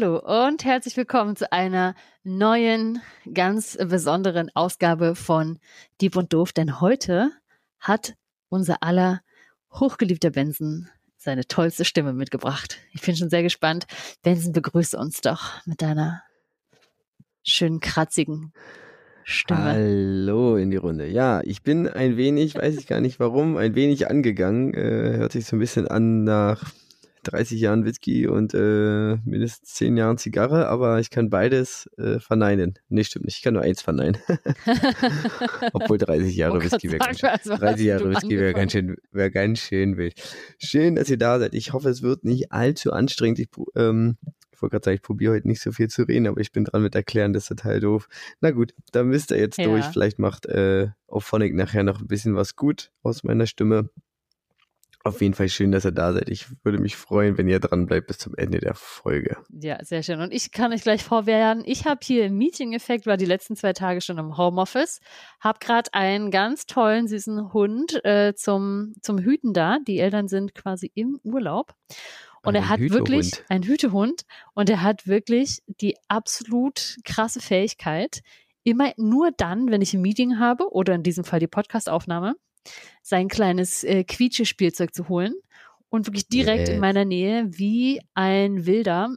Hallo und herzlich willkommen zu einer neuen, ganz besonderen Ausgabe von Dieb und Doof. Denn heute hat unser aller hochgeliebter Benson seine tollste Stimme mitgebracht. Ich bin schon sehr gespannt. Benson, begrüße uns doch mit deiner schönen, kratzigen Stimme. Hallo in die Runde. Ja, ich bin ein wenig, weiß ich gar nicht warum, ein wenig angegangen. Äh, hört sich so ein bisschen an nach 30 Jahren Whisky und äh, mindestens 10 Jahren Zigarre, aber ich kann beides äh, verneinen. Nee, stimmt nicht. Ich kann nur eins verneinen. Obwohl 30 Jahre Whisky wäre ganz, schön, 30 Jahre Whisky wäre ganz schön, wäre ganz schön wild. Schön, dass ihr da seid. Ich hoffe, es wird nicht allzu anstrengend. Ich, ähm, ich wollte gerade sagen, ich probiere heute nicht so viel zu reden, aber ich bin dran mit erklären, das ist total doof. Na gut, da müsst ihr jetzt ja. durch. Vielleicht macht äh, auf Phonic nachher noch ein bisschen was gut aus meiner Stimme. Auf jeden Fall schön, dass ihr da seid. Ich würde mich freuen, wenn ihr dran bleibt bis zum Ende der Folge. Ja, sehr schön. Und ich kann euch gleich vorwehren, ich habe hier im Meeting-Effekt, war die letzten zwei Tage schon im Homeoffice, habe gerade einen ganz tollen, süßen Hund äh, zum, zum Hüten da. Die Eltern sind quasi im Urlaub. Und ein er hat Hütehund. wirklich ein Hütehund und er hat wirklich die absolut krasse Fähigkeit, immer nur dann, wenn ich ein Meeting habe oder in diesem Fall die Podcastaufnahme, sein kleines äh, Quietsche-Spielzeug zu holen und wirklich direkt yes. in meiner Nähe wie ein wilder,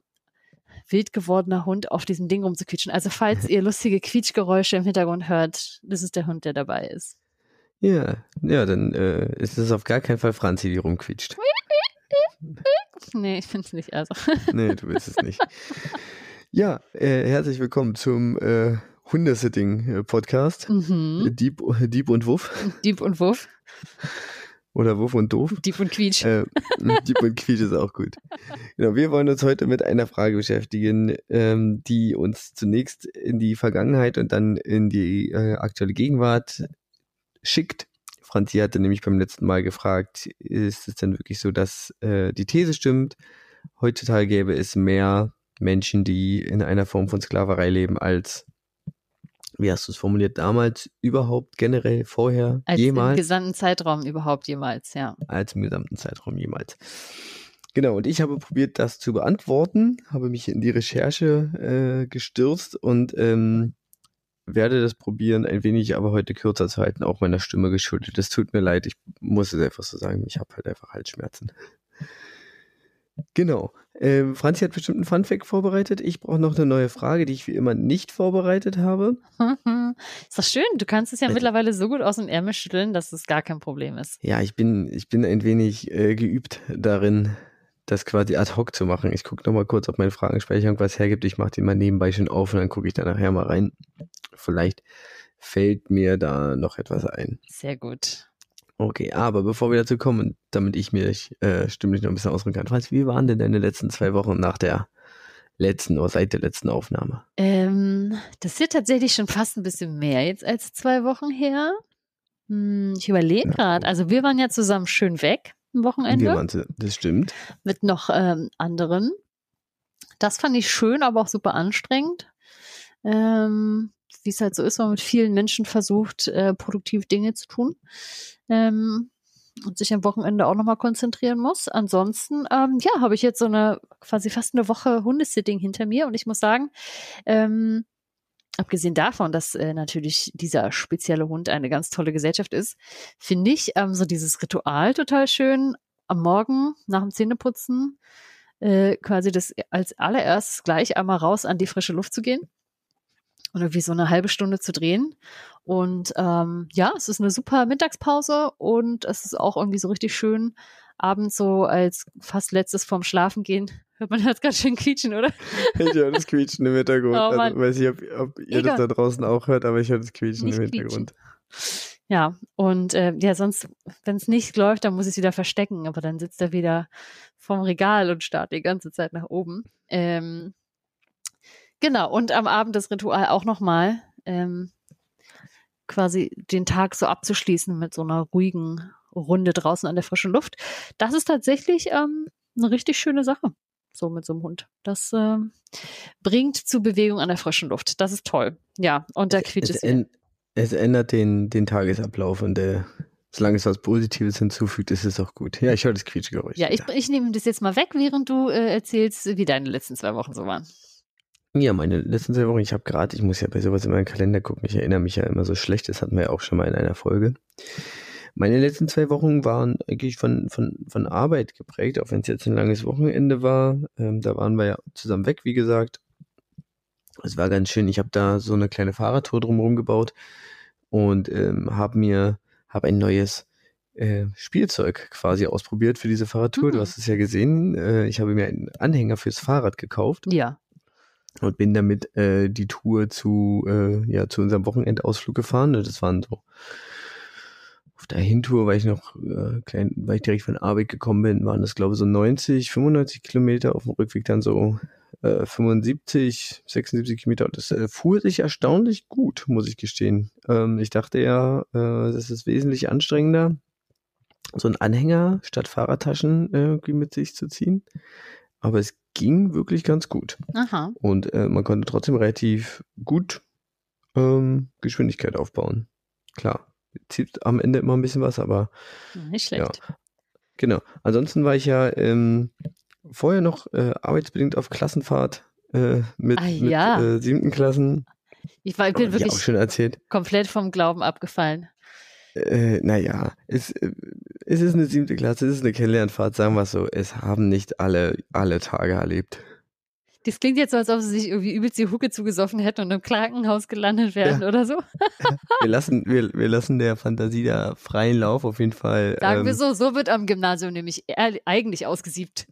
wild gewordener Hund auf diesem Ding rumzuquietschen. Also falls ihr lustige Quietschgeräusche im Hintergrund hört, das ist der Hund, der dabei ist. Ja, ja, dann äh, ist es auf gar keinen Fall Franzi, die rumquietscht. nee, ich finde es nicht. Also. nee, du willst es nicht. Ja, äh, herzlich willkommen zum äh, Hundesitting-Podcast. Mhm. Dieb, Dieb und Wuff. Dieb und Wuff. Oder Wuff und Doof. Dieb und Quietsch. Äh, Dieb und Quietsch ist auch gut. Genau, wir wollen uns heute mit einer Frage beschäftigen, ähm, die uns zunächst in die Vergangenheit und dann in die äh, aktuelle Gegenwart schickt. Franzi hatte nämlich beim letzten Mal gefragt, ist es denn wirklich so, dass äh, die These stimmt? Heutzutage gäbe es mehr Menschen, die in einer Form von Sklaverei leben, als wie hast du es formuliert, damals überhaupt generell vorher Als jemals? Im gesamten Zeitraum überhaupt jemals, ja. Als im gesamten Zeitraum jemals. Genau, und ich habe probiert, das zu beantworten, habe mich in die Recherche äh, gestürzt und ähm, werde das probieren, ein wenig aber heute kürzer zu halten, auch meiner Stimme geschuldet. Es tut mir leid, ich muss es einfach so sagen, ich habe halt einfach Halsschmerzen. Genau. Ähm, Franzi hat bestimmt einen Funfact vorbereitet. Ich brauche noch eine neue Frage, die ich wie immer nicht vorbereitet habe. ist doch schön. Du kannst es ja also, mittlerweile so gut aus dem Ärmel schütteln, dass es gar kein Problem ist. Ja, ich bin, ich bin ein wenig äh, geübt darin, das quasi ad hoc zu machen. Ich gucke nochmal kurz, ob mein Fragenspeicher irgendwas hergibt. Ich mache den mal nebenbei schon auf und dann gucke ich da nachher mal rein. Vielleicht fällt mir da noch etwas ein. Sehr gut. Okay, aber bevor wir dazu kommen, damit ich mich äh, stimmlich noch ein bisschen ausdrücken kann, Franz, wie waren denn deine letzten zwei Wochen nach der letzten oder seit der letzten Aufnahme? Ähm, das ist tatsächlich schon fast ein bisschen mehr jetzt als zwei Wochen her. Hm, ich überlege gerade. Also wir waren ja zusammen schön weg am Wochenende. Wir waren, das stimmt. Mit noch ähm, anderen. Das fand ich schön, aber auch super anstrengend. Ähm, wie es halt so ist, man mit vielen Menschen versucht, äh, produktiv Dinge zu tun ähm, und sich am Wochenende auch nochmal konzentrieren muss. Ansonsten, ähm, ja, habe ich jetzt so eine quasi fast eine Woche Hundesitting hinter mir und ich muss sagen, ähm, abgesehen davon, dass äh, natürlich dieser spezielle Hund eine ganz tolle Gesellschaft ist, finde ich ähm, so dieses Ritual total schön. Am Morgen nach dem Zähneputzen äh, quasi das als allererstes gleich einmal raus an die frische Luft zu gehen und irgendwie so eine halbe Stunde zu drehen. Und ähm, ja, es ist eine super Mittagspause und es ist auch irgendwie so richtig schön, abends so als fast letztes vorm Schlafen gehen. Hört man das ganz schön quietschen, oder? Ich höre das Quietschen im Hintergrund. Oh, also, weiß ich, ob, ob ihr Egal. das da draußen auch hört, aber ich höre das Quietschen nicht im Hintergrund. Quietschen. Ja, und äh, ja, sonst, wenn es nicht läuft, dann muss ich es wieder verstecken, aber dann sitzt er wieder vorm Regal und starrt die ganze Zeit nach oben. Ähm, Genau, und am Abend das Ritual auch nochmal, ähm, quasi den Tag so abzuschließen mit so einer ruhigen Runde draußen an der frischen Luft. Das ist tatsächlich ähm, eine richtig schöne Sache, so mit so einem Hund. Das äh, bringt zu Bewegung an der frischen Luft. Das ist toll. Ja, und da quietscht es. Es, es ändert den, den Tagesablauf und der, Solange es was Positives hinzufügt, ist es auch gut. Ja, ich höre das Quietschgeräusch. Ja, ich, ich nehme das jetzt mal weg, während du äh, erzählst, wie deine letzten zwei Wochen so waren. Ja, meine letzten zwei Wochen, ich habe gerade, ich muss ja bei sowas in meinen Kalender gucken, ich erinnere mich ja immer so schlecht, das hatten wir ja auch schon mal in einer Folge. Meine letzten zwei Wochen waren eigentlich von, von, von Arbeit geprägt, auch wenn es jetzt ein langes Wochenende war. Ähm, da waren wir ja zusammen weg, wie gesagt. Es war ganz schön. Ich habe da so eine kleine Fahrradtour drumherum gebaut und ähm, habe mir hab ein neues äh, Spielzeug quasi ausprobiert für diese Fahrradtour. Mhm. Du hast es ja gesehen. Äh, ich habe mir einen Anhänger fürs Fahrrad gekauft Ja. Und bin damit äh, die Tour zu, äh, ja, zu unserem Wochenendausflug gefahren. Das waren so auf der Hintour, weil ich noch äh, klein, weil ich direkt von Arbeit gekommen bin, waren das glaube ich so 90, 95 Kilometer, auf dem Rückweg dann so äh, 75, 76 Kilometer. Das äh, fuhr sich erstaunlich gut, muss ich gestehen. Ähm, ich dachte ja, äh, das ist wesentlich anstrengender, so einen Anhänger statt Fahrradtaschen äh, irgendwie mit sich zu ziehen. Aber es ging wirklich ganz gut. Aha. Und äh, man konnte trotzdem relativ gut ähm, Geschwindigkeit aufbauen. Klar, zieht am Ende immer ein bisschen was, aber Nicht schlecht. genau. Ansonsten war ich ja ähm, vorher noch äh, arbeitsbedingt auf Klassenfahrt äh, mit, Ah, mit ja. äh, siebten Klassen. Ich, war, ich bin ich wirklich erzählt. komplett vom Glauben abgefallen. Äh, naja, es, äh, es ist eine siebte Klasse, es ist eine Kennenlernfahrt, sagen wir es so. Es haben nicht alle, alle Tage erlebt. Das klingt jetzt so, als ob sie sich irgendwie übelst die Hucke zugesoffen hätten und im Krankenhaus gelandet wären oder so. Wir lassen, wir, wir lassen der Fantasie da freien Lauf auf jeden Fall. Sagen wir ähm, so, so wird am Gymnasium nämlich eigentlich ausgesiebt.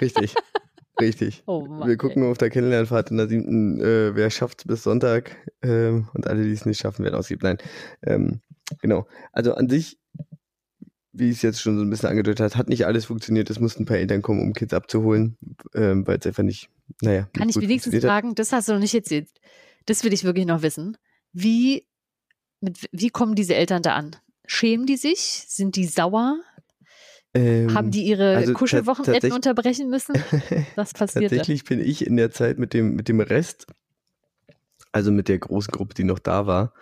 Richtig, richtig. Oh Mann. Wir gucken auf der Kennenlernfahrt in der siebten, äh, wer schafft bis Sonntag ähm, und alle, die es nicht schaffen, werden ausgibt. Nein, ähm, genau. Also an sich, wie es jetzt schon so ein bisschen angedeutet hat, hat nicht alles funktioniert. Es mussten ein paar Eltern kommen, um Kids abzuholen, ähm, weil es einfach nicht, naja. Kann nicht ich wenigstens fragen, das hast du noch nicht erzählt. Das will ich wirklich noch wissen. Wie, mit, wie kommen diese Eltern da an? Schämen die sich? Sind die sauer? Ähm, Haben die ihre also Kuschelwochenenden unterbrechen müssen? Was passiert? Tatsächlich bin ich in der Zeit mit dem, mit dem Rest, also mit der großen Gruppe, die noch da war,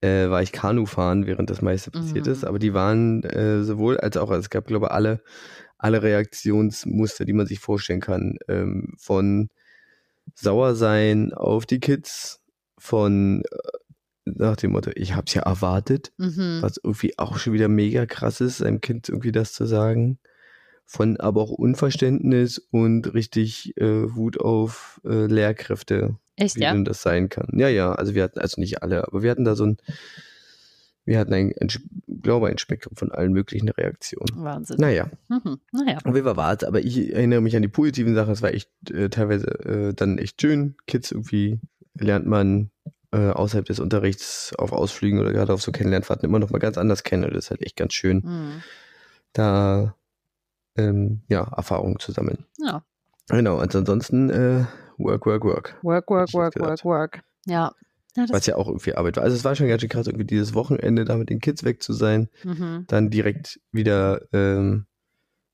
äh, war ich Kanu fahren, während das meiste passiert Mhm. ist. Aber die waren äh, sowohl als auch, also es gab, glaube ich, alle, alle Reaktionsmuster, die man sich vorstellen kann. Ähm, von sauer sein auf die Kids, von äh, nach dem Motto, ich hab's ja erwartet, Mhm. was irgendwie auch schon wieder mega krass ist, einem Kind irgendwie das zu sagen. Von aber auch Unverständnis und richtig äh, Wut auf äh, Lehrkräfte, Echt, wie ja? denn das sein kann. Ja, ja, also wir hatten, also nicht alle, aber wir hatten da so ein, wir hatten ein, ein glaube ein Spektrum von allen möglichen Reaktionen. Wahnsinn. Naja, Mhm. Naja. jeden Fall war es, aber ich erinnere mich an die positiven Sachen, es war echt äh, teilweise äh, dann echt schön. Kids irgendwie lernt man äh, außerhalb des Unterrichts auf Ausflügen oder gerade auf so Kennenlernfahrten immer noch mal ganz anders kennen. Und das ist halt echt ganz schön, Mhm. da ähm, ja, Erfahrungen zu sammeln. Ja. Genau, und ansonsten äh, Work, Work, Work. Work, work, work, work, work. Ja. ja Was ja auch irgendwie Arbeit war. Also es war schon ganz schön krass, irgendwie dieses Wochenende da mit den Kids weg zu sein. mhm. dann direkt wieder ähm,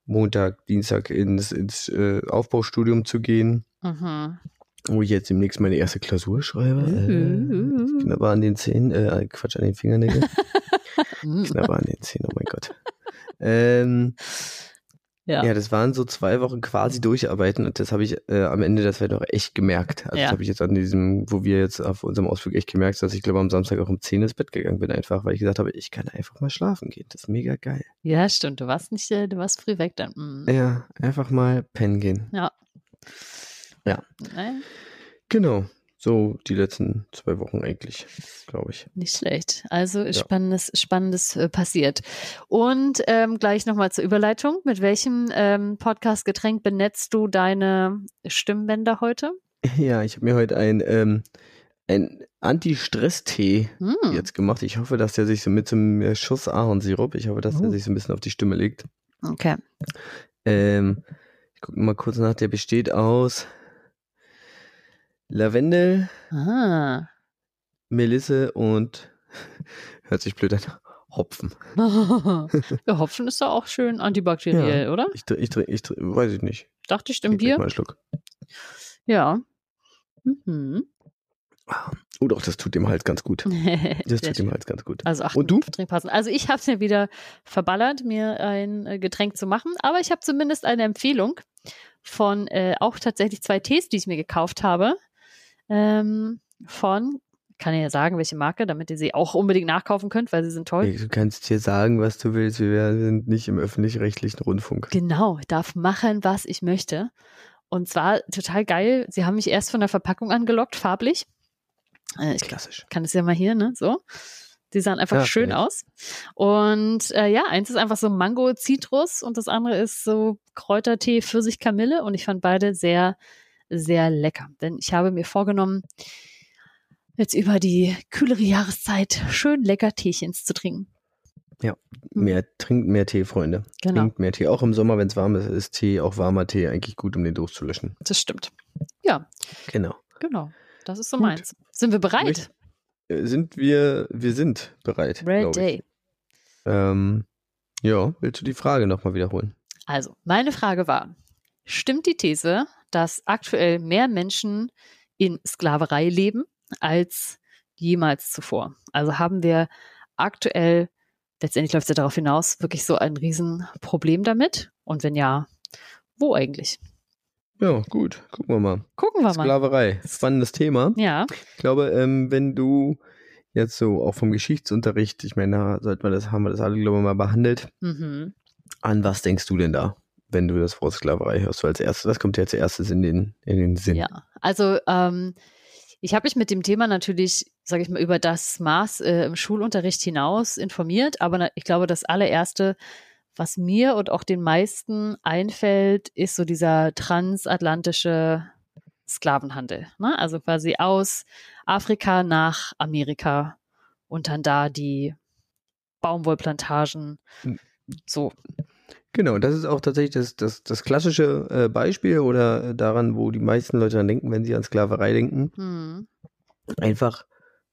Montag, Dienstag ins, ins äh, Aufbaustudium zu gehen, Mhm. Wo ich jetzt demnächst meine erste Klausur schreibe. Äh, Mhm. knabber an den Zähnen, äh, Quatsch, an den Fingernägeln. Knabber an den Zähnen, oh mein Gott. Ähm, Ja. ja. das waren so zwei Wochen quasi durcharbeiten und das habe ich äh, am Ende das noch echt gemerkt. Also Ja. das habe ich jetzt an diesem, wo wir jetzt auf unserem Ausflug echt gemerkt, dass ich glaube am Samstag auch um 10 ins Bett gegangen bin einfach, weil ich gesagt habe, ich kann einfach mal schlafen gehen. Das ist mega geil. ja, stimmt. Du warst nicht, äh, du warst früh weg dann. Mhm. Ja, einfach mal pennen gehen. Ja. Ja. Nein, Genau, so die letzten zwei Wochen eigentlich, glaube ich. nicht schlecht. Also spannendes, spannendes äh, passiert. Und ähm, gleich nochmal zur Überleitung. Mit welchem ähm, Podcast-Getränk benetzt du deine Stimmbänder heute? Ja, ich habe mir heute ein, ähm, ein Anti-Stress-Tee Hm. jetzt gemacht. Ich hoffe, dass der sich so mit so einem äh, Schuss Ahornsirup, ich hoffe, dass der Oh. sich so ein bisschen auf die Stimme legt. Okay. Ähm, ich gucke mal kurz nach, der besteht aus Lavendel, Ah. Melisse und, hört sich blöd an, Hopfen. ja, Hopfen ist doch auch schön antibakteriell, oder? Ich, ich, ich, weiß ich nicht. Dachte ich im gleich Bier. Mal einen Schluck. Ja. Mhm. Oh doch, das tut dem Hals ganz gut. Das tut dem Hals ganz gut. Also achten, Und du? Passen. Also ich habe es mir wieder verballert, mir ein äh, Getränk zu machen, aber ich habe zumindest eine Empfehlung von äh, auch tatsächlich zwei Tees, die ich mir gekauft habe. Ähm, von, kann ich ja sagen, welche Marke, damit ihr sie auch unbedingt nachkaufen könnt, weil sie sind toll. Du kannst hier sagen, was du willst. Wir sind nicht im öffentlich-rechtlichen Rundfunk. Genau, ich darf machen, was ich möchte. Und zwar total geil. Sie haben mich erst von der Verpackung angelockt, farblich. Äh, ich Klassisch. kann es ja mal hier, ne? So. Die sahen einfach Ja, schön nett. aus. Und äh, ja, eins ist einfach so Mango Zitrus und das andere ist so Kräutertee Pfirsich Kamille und ich fand beide sehr, sehr lecker. Denn ich habe mir vorgenommen, jetzt über die kühlere Jahreszeit schön lecker Teechens zu trinken. Mehr, trinkt mehr Tee, Freunde. Genau, Trinkt mehr Tee. Auch im Sommer, wenn es warm ist, ist Tee, auch warmer Tee, eigentlich gut, um den Durst zu löschen. das stimmt. Ja, Genau. genau. Das ist so Gut. meins. Sind wir bereit? Äh, Sind wir, wir sind bereit. ich. Ready. Ähm, ja, willst du die Frage nochmal wiederholen? Also, meine Frage war, stimmt die These, dass aktuell mehr Menschen in Sklaverei leben als jemals zuvor? Also haben wir aktuell, letztendlich läuft es ja darauf hinaus, wirklich so ein Riesenproblem damit? Und wenn ja, wo eigentlich? Ja, gut. Gucken wir mal. Gucken wir mal. Sklaverei. Spannendes Thema. Ja, Ich glaube, ähm, wenn du jetzt so auch vom Geschichtsunterricht, ich meine, da sollte man das, haben wir das alle, glaube ich, mal behandelt. mhm. An was denkst du denn da, wenn du das Wort Sklaverei hörst? So als erstes, was kommt dir als erstes in den, in den Sinn? Ja, also ähm, ich habe mich mit dem Thema natürlich, sage ich mal, über das Maß äh, im Schulunterricht hinaus informiert, aber na, ich glaube, das allererste, was mir und auch den meisten einfällt, ist so dieser transatlantische Sklavenhandel. Ne? Also quasi aus Afrika nach Amerika und dann da die Baumwollplantagen. Mhm. So, Genau, das ist auch tatsächlich das, das, das klassische äh, Beispiel oder äh, daran, wo die meisten Leute dann denken, wenn sie an Sklaverei denken. hm, Einfach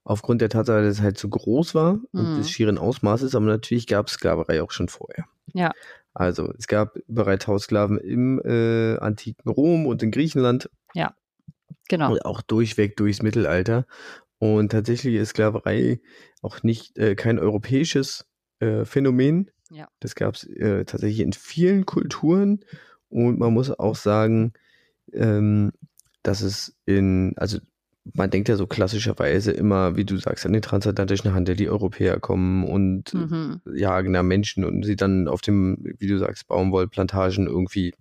aufgrund der Tatsache, dass es halt so groß war und Mhm. des schieren Ausmaßes, aber natürlich gab es Sklaverei auch schon vorher. Ja. Also es gab bereits Haussklaven im äh, antiken Rom und in Griechenland genau. und auch durchweg durchs Mittelalter. Und tatsächlich ist Sklaverei auch nicht äh, kein europäisches äh, Phänomen. Ja. Das gab es äh, tatsächlich in vielen Kulturen. Und man muss auch sagen, ähm, dass es in, also man denkt ja so klassischerweise immer, wie du sagst, an den transatlantischen Handel, die Europäer kommen und Mhm. jagen da Menschen und sie dann auf dem, wie du sagst, Baumwollplantagen irgendwie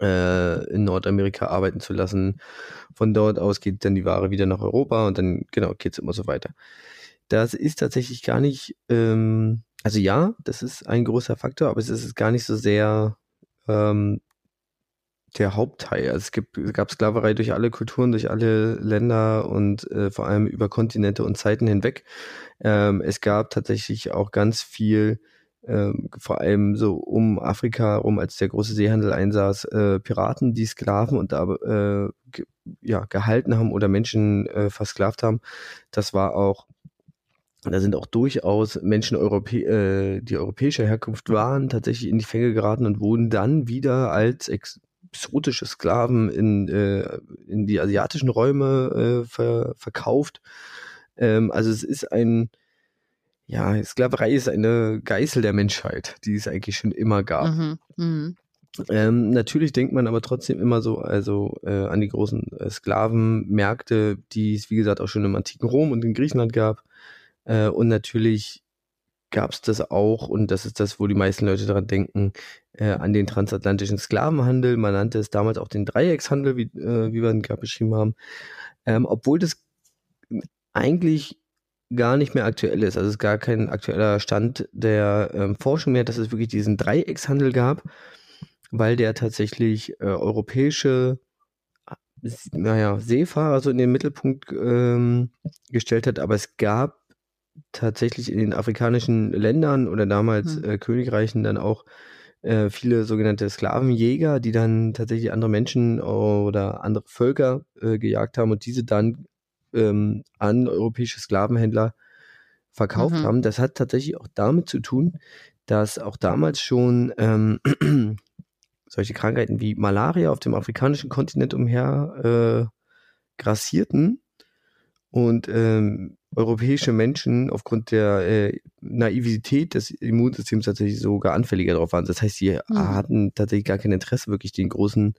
äh, in Nordamerika arbeiten zu lassen. Von dort aus geht dann die Ware wieder nach Europa und dann, genau, geht's immer so weiter. Das ist tatsächlich gar nicht, ähm, also ja, das ist ein großer Faktor, aber es ist gar nicht so sehr ähm, der Hauptteil. Also es, gibt, es gab Sklaverei durch alle Kulturen, durch alle Länder und äh, vor allem über Kontinente und Zeiten hinweg. Ähm, es gab tatsächlich auch ganz viel, ähm, vor allem so um Afrika rum, als der große Seehandel einsaß, äh, Piraten, die Sklaven und da äh, ge ja, gehalten haben oder Menschen äh, versklavt haben. Das war auch da sind auch durchaus Menschen, Europä äh, die europäischer Herkunft waren, tatsächlich in die Fänge geraten und wurden dann wieder als exotische Sklaven in, äh, in die asiatischen Räume äh, ver verkauft. Ähm, also es ist ein, ja, Sklaverei ist eine Geißel der Menschheit, die es eigentlich schon immer gab. Mhm. Mhm. Ähm, natürlich denkt man aber trotzdem immer so, also äh, an die großen äh, Sklavenmärkte, die es wie gesagt auch schon im antiken Rom und in Griechenland gab. Äh, und natürlich gab es das auch, und das ist das, wo die meisten Leute daran denken, äh, an den transatlantischen Sklavenhandel. Man nannte es damals auch den Dreieckshandel, wie, äh, wie wir ihn gerade beschrieben haben. Ähm, obwohl das eigentlich gar nicht mehr aktuell ist. Also es ist gar kein aktueller Stand der ähm, Forschung mehr, dass es wirklich diesen Dreieckshandel gab, weil der tatsächlich äh, europäische s- naja, Seefahrer so in den Mittelpunkt ähm, gestellt hat, aber es gab tatsächlich in den afrikanischen Ländern oder damals Hm. äh, Königreichen dann auch äh, viele sogenannte Sklavenjäger, die dann tatsächlich andere Menschen oder andere Völker äh, gejagt haben und diese dann ähm, an europäische Sklavenhändler verkauft Mhm. haben. Das hat tatsächlich auch damit zu tun, dass auch damals schon ähm, solche Krankheiten wie Malaria auf dem afrikanischen Kontinent umher äh, grassierten und ähm, europäische Menschen aufgrund der äh, Naivität des Immunsystems tatsächlich sogar anfälliger darauf waren. Das heißt, sie Mhm. hatten tatsächlich gar kein Interesse, wirklich den großen,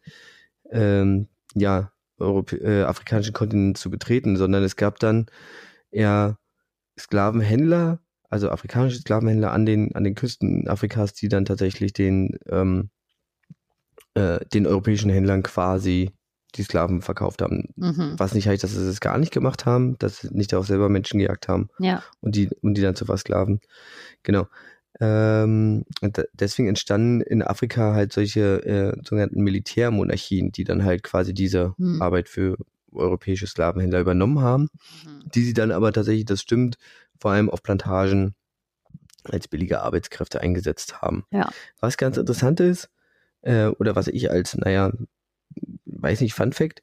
ähm, ja, Europä äh, afrikanischen Kontinent zu betreten, sondern es gab dann eher Sklavenhändler, also afrikanische Sklavenhändler an den, an den Küsten Afrikas, die dann tatsächlich den, ähm, äh, den europäischen Händlern quasi die Sklaven verkauft haben. Mhm. Was nicht heißt, dass sie es gar nicht gemacht haben, dass sie nicht auch selber Menschen gejagt haben Ja. und die, und die dann zu versklaven. Genau. Ähm, deswegen entstanden in Afrika halt solche äh, sogenannten Militärmonarchien, die dann halt quasi diese Hm. Arbeit für europäische Sklavenhändler übernommen haben, Mhm. die sie dann aber tatsächlich, das stimmt, vor allem auf Plantagen als billige Arbeitskräfte eingesetzt haben. Ja. Was ganz interessant ist, äh, oder was ich als, naja, weiß nicht, Fun Fact,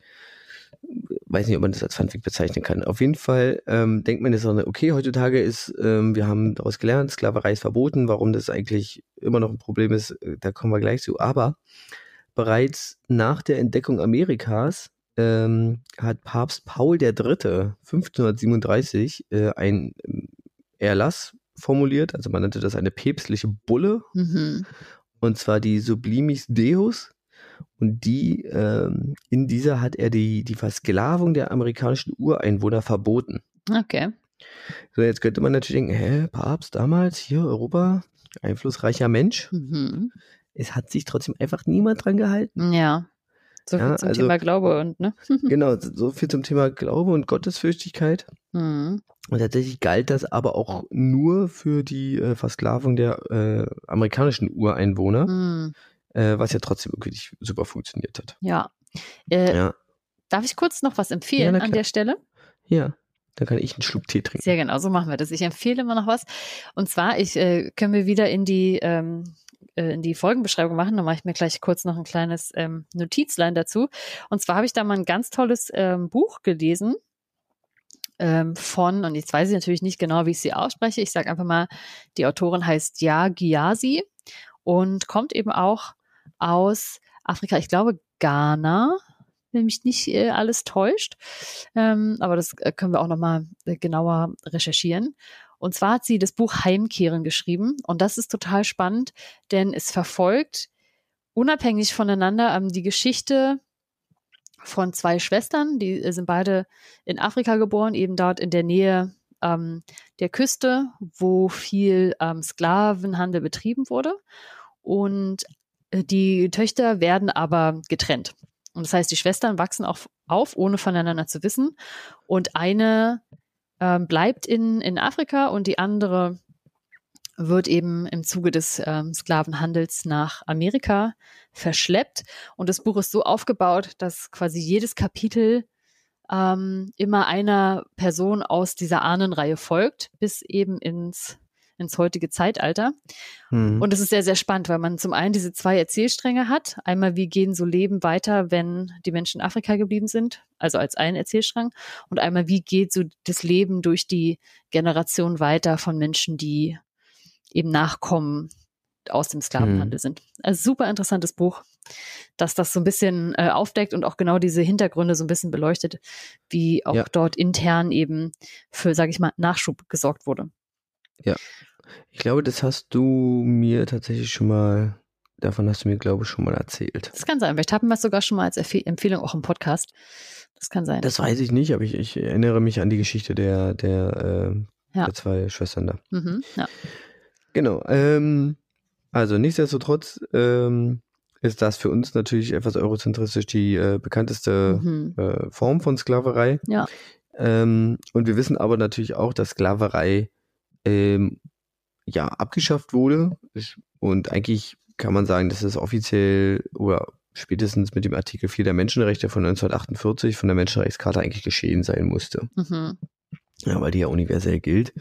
weiß nicht, ob man das als Fun Fact bezeichnen kann. Auf jeden Fall ähm, denkt man jetzt auch, okay, heutzutage ist, ähm, wir haben daraus gelernt, Sklaverei ist verboten, warum das eigentlich immer noch ein Problem ist, äh, da kommen wir gleich zu. Aber bereits nach der Entdeckung Amerikas ähm, hat Papst Paul III. 1537 äh, ein ähm, Erlass formuliert, also man nannte das eine päpstliche Bulle, Mhm. und zwar die Sublimis Deus. Und die, ähm, in dieser hat er die, die Versklavung der amerikanischen Ureinwohner verboten. Okay. So, jetzt könnte man natürlich denken, hä, Papst damals, hier Europa, einflussreicher Mensch. Mhm. Es hat sich trotzdem einfach niemand dran gehalten. Ja. So viel Ja, zum also- Thema Glaube und, ne? genau, so viel zum Thema Glaube und Gottesfürchtigkeit. Mhm. Und tatsächlich galt das aber auch nur für die äh, Versklavung der äh, amerikanischen Ureinwohner, Mhm. Äh, was ja trotzdem wirklich super funktioniert hat. Ja. Äh, Ja, Darf ich kurz noch was Ja, empfehlen na an der Stelle? ja. Dann kann ich einen Schluck Tee trinken. Sehr genau, so machen wir das. Ich empfehle immer noch was. Und zwar, ich äh, können wir wieder in die ähm, äh, in die Folgenbeschreibung machen. Da mache ich mir gleich kurz noch ein kleines ähm, Notizlein dazu. Und zwar habe ich da mal ein ganz tolles ähm, Buch gelesen ähm, von, und jetzt weiß ich natürlich nicht genau, wie ich sie ausspreche. Ich sage einfach mal, die Autorin heißt Ja Gyasi und kommt eben auch aus Afrika, ich glaube Ghana, wenn mich nicht äh, alles täuscht. Ähm, aber das äh, können wir auch nochmal äh, genauer recherchieren. Und zwar hat sie das Buch Heimkehren geschrieben. Und das ist total spannend, denn es verfolgt unabhängig voneinander ähm, die Geschichte von zwei Schwestern, die äh, sind beide in Afrika geboren, eben dort in der Nähe ähm, der Küste, wo viel ähm, Sklavenhandel betrieben wurde. Und die Töchter werden aber getrennt. Und das heißt, die Schwestern wachsen auch auf, ohne voneinander zu wissen. Und eine ähm, bleibt in, in Afrika und die andere wird eben im Zuge des ähm, Sklavenhandels nach Amerika verschleppt. Und das Buch ist so aufgebaut, dass quasi jedes Kapitel ähm, immer einer Person aus dieser Ahnenreihe folgt, bis eben ins, ins heutige Zeitalter. Mhm. Und es ist sehr, sehr spannend, weil man zum einen diese zwei Erzählstränge hat. Einmal, wie gehen so Leben weiter, wenn die Menschen in Afrika geblieben sind, also als einen Erzählstrang. Und einmal, wie geht so das Leben durch die Generation weiter von Menschen, die eben Nachkommen aus dem Sklavenhandel sind. Also super interessantes Buch, dass das so ein bisschen äh, aufdeckt und auch genau diese Hintergründe so ein bisschen beleuchtet, wie auch Ja. dort intern eben für, sage ich mal, Nachschub gesorgt wurde. Ich glaube, das hast du mir tatsächlich schon mal, davon hast du mir, glaube ich, schon mal erzählt. Das kann sein. Vielleicht haben wir es sogar schon mal als Empfe- Empfehlung auch im Podcast. Das kann sein. Das weiß ich nicht, aber ich, ich erinnere mich an die Geschichte der, der, äh, Ja. der zwei Schwestern da. Mhm, ja. Genau. Ähm, also nichtsdestotrotz ähm, ist das für uns natürlich etwas eurozentristisch die äh, bekannteste Mhm. äh, Form von Sklaverei. Ja. Ähm, und wir wissen aber natürlich auch, dass Sklaverei ähm, ja abgeschafft wurde. Und eigentlich kann man sagen, dass es offiziell oder spätestens mit dem Artikel 4 der Menschenrechte von 1948 von der Menschenrechtscharta eigentlich geschehen sein musste. Mhm. Ja, weil die ja universell gilt.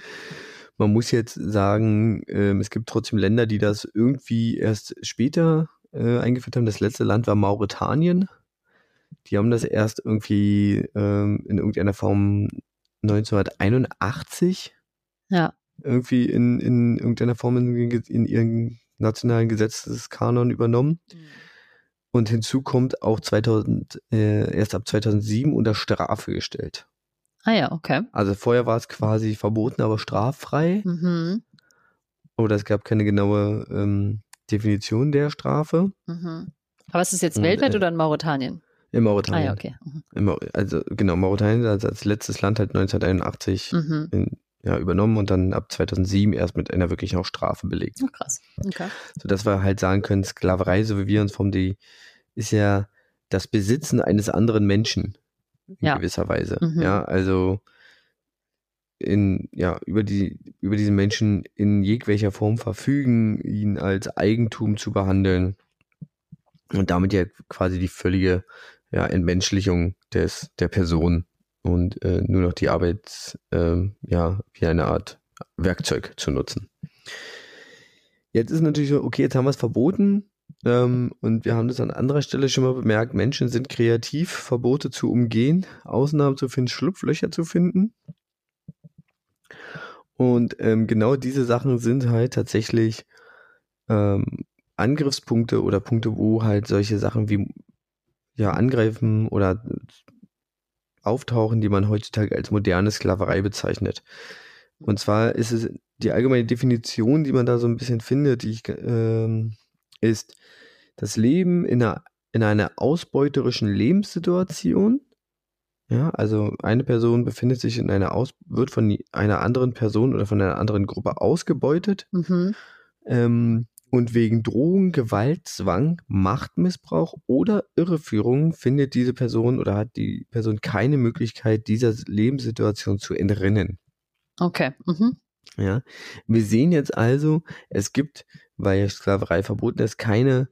Man muss jetzt sagen, ähm, es gibt trotzdem Länder, die das irgendwie erst später äh, eingeführt haben. Das letzte Land war Mauretanien. Die haben das erst irgendwie ähm, in irgendeiner Form 1981 Ja. Irgendwie in, in irgendeiner Form in, in ihren nationalen Gesetzeskanon übernommen. Und hinzu kommt auch 2000, äh, erst ab 2007 unter Strafe gestellt. Ah ja, okay. Also vorher war es quasi verboten, aber straffrei. Mhm. Oder es gab keine genaue ähm, Definition der Strafe. Mhm. Aber ist es jetzt Und, weltweit äh, oder in Mauretanien? In Ah Mauretanien. ja, okay. Mhm. In Mau- Also genau, Mauretanien als, als letztes Land halt 1981 Mhm. in, ja, übernommen und dann ab 2007 erst mit einer wirklichen auch Strafe belegt. Ach, krass. Okay. Sodass wir halt sagen können, Sklaverei, so wie wir uns vom die, ist ja das Besitzen eines anderen Menschen in Ja. gewisser Weise. Mhm. Ja, also in, ja, über die, über diesen Menschen in jegwelcher Form verfügen, ihn als Eigentum zu behandeln und damit ja quasi die völlige ja, Entmenschlichung des, der Person und äh, nur noch die Arbeit ähm, ja, wie eine Art Werkzeug zu nutzen. Jetzt ist natürlich so, okay, jetzt haben wir es verboten ähm, und wir haben das an anderer Stelle schon mal bemerkt, Menschen sind kreativ, Verbote zu umgehen, Ausnahmen zu finden, Schlupflöcher zu finden. Und ähm, genau diese Sachen sind halt tatsächlich ähm, Angriffspunkte oder Punkte, wo halt solche Sachen wie ja angreifen oder auftauchen, die man heutzutage als moderne Sklaverei bezeichnet. Und zwar ist es die allgemeine Definition, die man da so ein bisschen findet, die ich, ähm, ist das Leben in einer, in einer ausbeuterischen Lebenssituation. Ja, also eine Person befindet sich in einer Aus, wird von einer anderen Person oder von einer anderen Gruppe ausgebeutet Mhm. ähm, und wegen Drohung, Gewalt, Zwang, Machtmissbrauch oder Irreführung findet diese Person oder hat die Person keine Möglichkeit, dieser Lebenssituation zu entrinnen. Okay. Mhm. Ja, wir sehen jetzt also, es gibt, weil ja Sklaverei verboten ist, keine,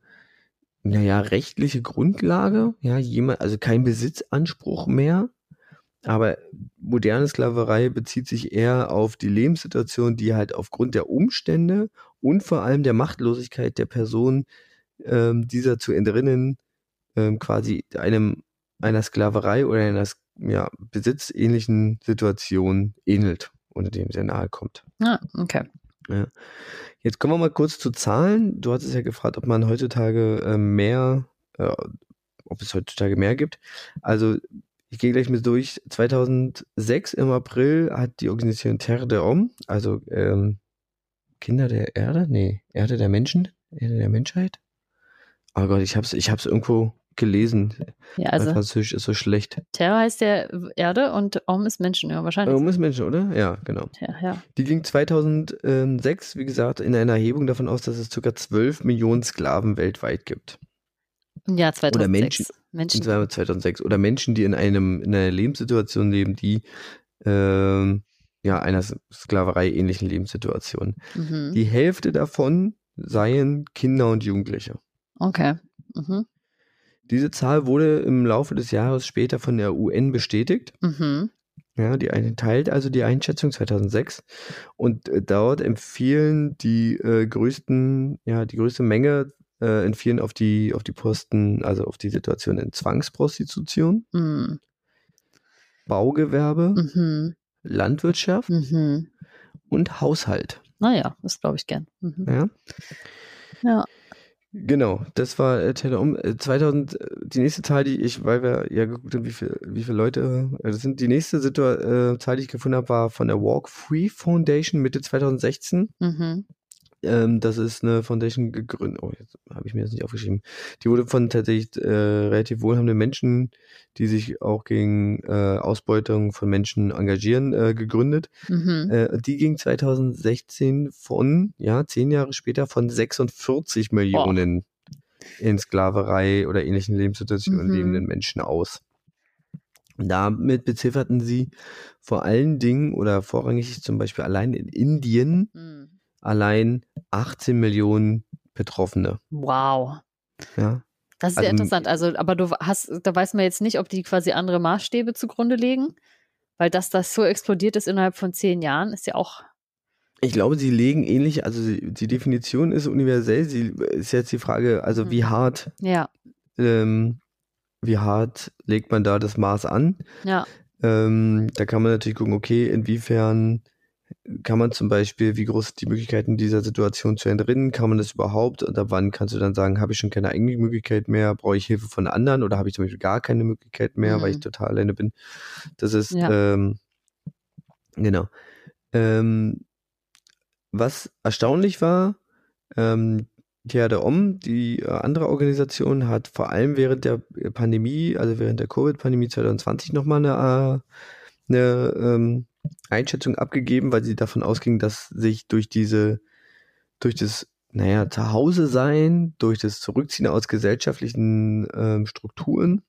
naja, rechtliche Grundlage, ja, jemand, also kein Besitzanspruch mehr. Aber moderne Sklaverei bezieht sich eher auf die Lebenssituation, die halt aufgrund der Umstände und vor allem der Machtlosigkeit der Person, ähm, dieser zu entrinnen, ähm, quasi einem einer Sklaverei oder einer ja, besitzähnlichen Situation ähnelt oder dem sehr nahe kommt. Ah, okay. Jetzt kommen wir mal kurz zu Zahlen. Du hattest ja gefragt, ob man heutzutage äh, mehr, äh, ob es heutzutage mehr gibt. Also ich gehe gleich mit durch. 2006 im April hat die Organisation Terre de Homme, also ähm, Kinder der Erde, nee, Erde der Menschen, Erde der Menschheit. Oh Gott, ich hab's, ich hab's irgendwo gelesen. Ja, mein also Französisch ist so schlecht. Terra heißt der Erde und Om ist Menschen, ja, wahrscheinlich. Warum ist Menschen, oder? Ja, genau. Ja, ja. Die ging 2006, wie gesagt, in einer Erhebung davon aus, dass es ca. 12 Millionen Sklaven weltweit gibt. Im Jahr 2006. Oder Menschen. Menschen. Und zwar 2006. Oder Menschen, die in einem in einer Lebenssituation leben, die ähm, ja einer Sklaverei ähnlichen Lebenssituation. Mhm. Die Hälfte davon seien Kinder und Jugendliche. Okay. Mhm. Diese Zahl wurde im Laufe des Jahres später von der UN bestätigt. Mhm. Ja, die eine teilt also die Einschätzung 2006 und äh, dort empfehlen die äh, größten, ja, die größte Menge äh, empfehlen auf die auf die Posten, also auf die Situation in Zwangsprostitution, Mhm. Baugewerbe, Mhm. Landwirtschaft Mhm. und Haushalt. Naja, das glaube ich gern. Mhm. Ja, Ja. genau. Das war äh, Teleum. Äh, 2000. äh, Die nächste Zahl, die ich, weil wir ja geguckt haben, wie viel, wie viele Leute, äh, das sind die nächste Situa äh, Zahl, die ich gefunden habe, war von der Walk Free Foundation Mitte 2016. Mhm. Ähm, das ist eine Foundation gegründet. Oh, jetzt habe ich mir das nicht aufgeschrieben. Die wurde von tatsächlich äh, relativ wohlhabenden Menschen, die sich auch gegen äh, Ausbeutung von Menschen engagieren, äh, gegründet. Mhm. Äh, die ging 2016 von, ja, zehn Jahre später von 46 Millionen in Sklaverei oder ähnlichen Lebenssituationen Mhm. lebenden Menschen aus. Damit bezifferten sie vor allen Dingen oder vorrangig zum Beispiel allein in Indien Mhm. Allein 18 Millionen Betroffene. Wow. Ja, Das ist ja Also, interessant. Also, aber du hast, da weiß man jetzt nicht, ob die quasi andere Maßstäbe zugrunde legen, weil dass das so explodiert ist innerhalb von zehn Jahren, ist ja auch. ich glaube, sie legen ähnlich, also die Definition ist universell. Sie ist jetzt die Frage, also wie Mhm. hart, Ja, ähm, wie hart legt man da das Maß an? ja. Ähm, da kann man natürlich gucken, okay, inwiefern kann man zum Beispiel, wie groß sind die Möglichkeiten dieser Situation zu entrinnen? Kann man das überhaupt? Und ab wann kannst du dann sagen, habe ich schon keine eigene Möglichkeit mehr? Brauche ich Hilfe von anderen? Oder habe ich zum Beispiel gar keine Möglichkeit mehr, weil ich Mhm. total alleine bin? Das ist Ja. ähm, Genau. Ähm, was erstaunlich war, ähm, de Om, die äh, andere Organisation, hat vor allem während der Pandemie, also während der Covid-Pandemie 2020 nochmal eine, äh, eine ähm, Einschätzung abgegeben, weil sie davon ausging, dass sich durch diese, durch das, naja, Zuhause sein, durch das Zurückziehen aus gesellschaftlichen ähm, Strukturen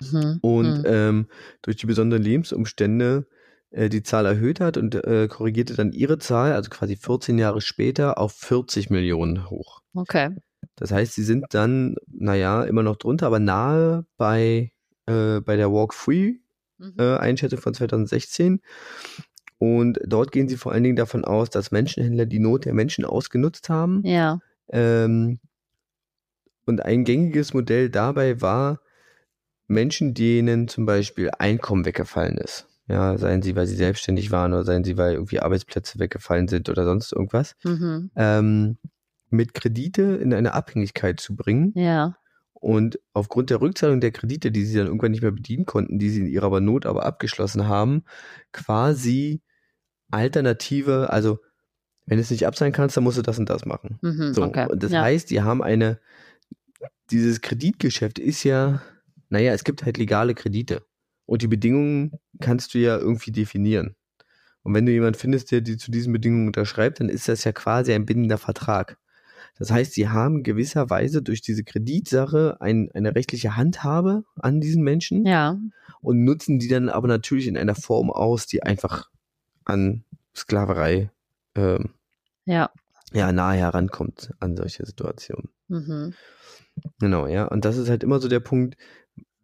Mhm. und Mhm. ähm, durch die besonderen Lebensumstände äh, die Zahl erhöht hat und äh, korrigierte dann ihre Zahl, also quasi 14 Jahre später, auf 40 Millionen hoch. Okay. Das heißt, sie sind dann, naja, immer noch drunter, aber nahe bei, äh, bei der Walk Free Mhm. äh, Einschätzung von 2016. Und dort gehen sie vor allen Dingen davon aus, dass Menschenhändler die Not der Menschen ausgenutzt haben. Ja. Ähm, und ein gängiges Modell dabei war, Menschen, denen zum Beispiel Einkommen weggefallen ist. Ja, seien sie, weil sie selbstständig waren oder seien sie, weil irgendwie Arbeitsplätze weggefallen sind oder sonst irgendwas, Mhm. ähm, mit Kredite in eine Abhängigkeit zu bringen. Ja. Und aufgrund der Rückzahlung der Kredite, die sie dann irgendwann nicht mehr bedienen konnten, die sie in ihrer Not aber abgeschlossen haben, quasi Alternative, also wenn du es nicht abzahlen kannst, dann musst du das und das machen. Mhm. So, okay. und das ja. heißt, die haben eine, dieses Kreditgeschäft ist ja, naja, es gibt halt legale Kredite. Und die Bedingungen kannst du ja irgendwie definieren. Und wenn du jemanden findest, der die zu diesen Bedingungen unterschreibt, dann ist das ja quasi ein bindender Vertrag. Das heißt, sie haben gewisserweise durch diese Kreditsache ein, eine rechtliche Handhabe an diesen Menschen ja. und nutzen die dann aber natürlich in einer Form aus, die einfach an Sklaverei ähm, Ja. ja, nahe herankommt an solche Situationen. Mhm. Genau, ja. Und das ist halt immer so der Punkt,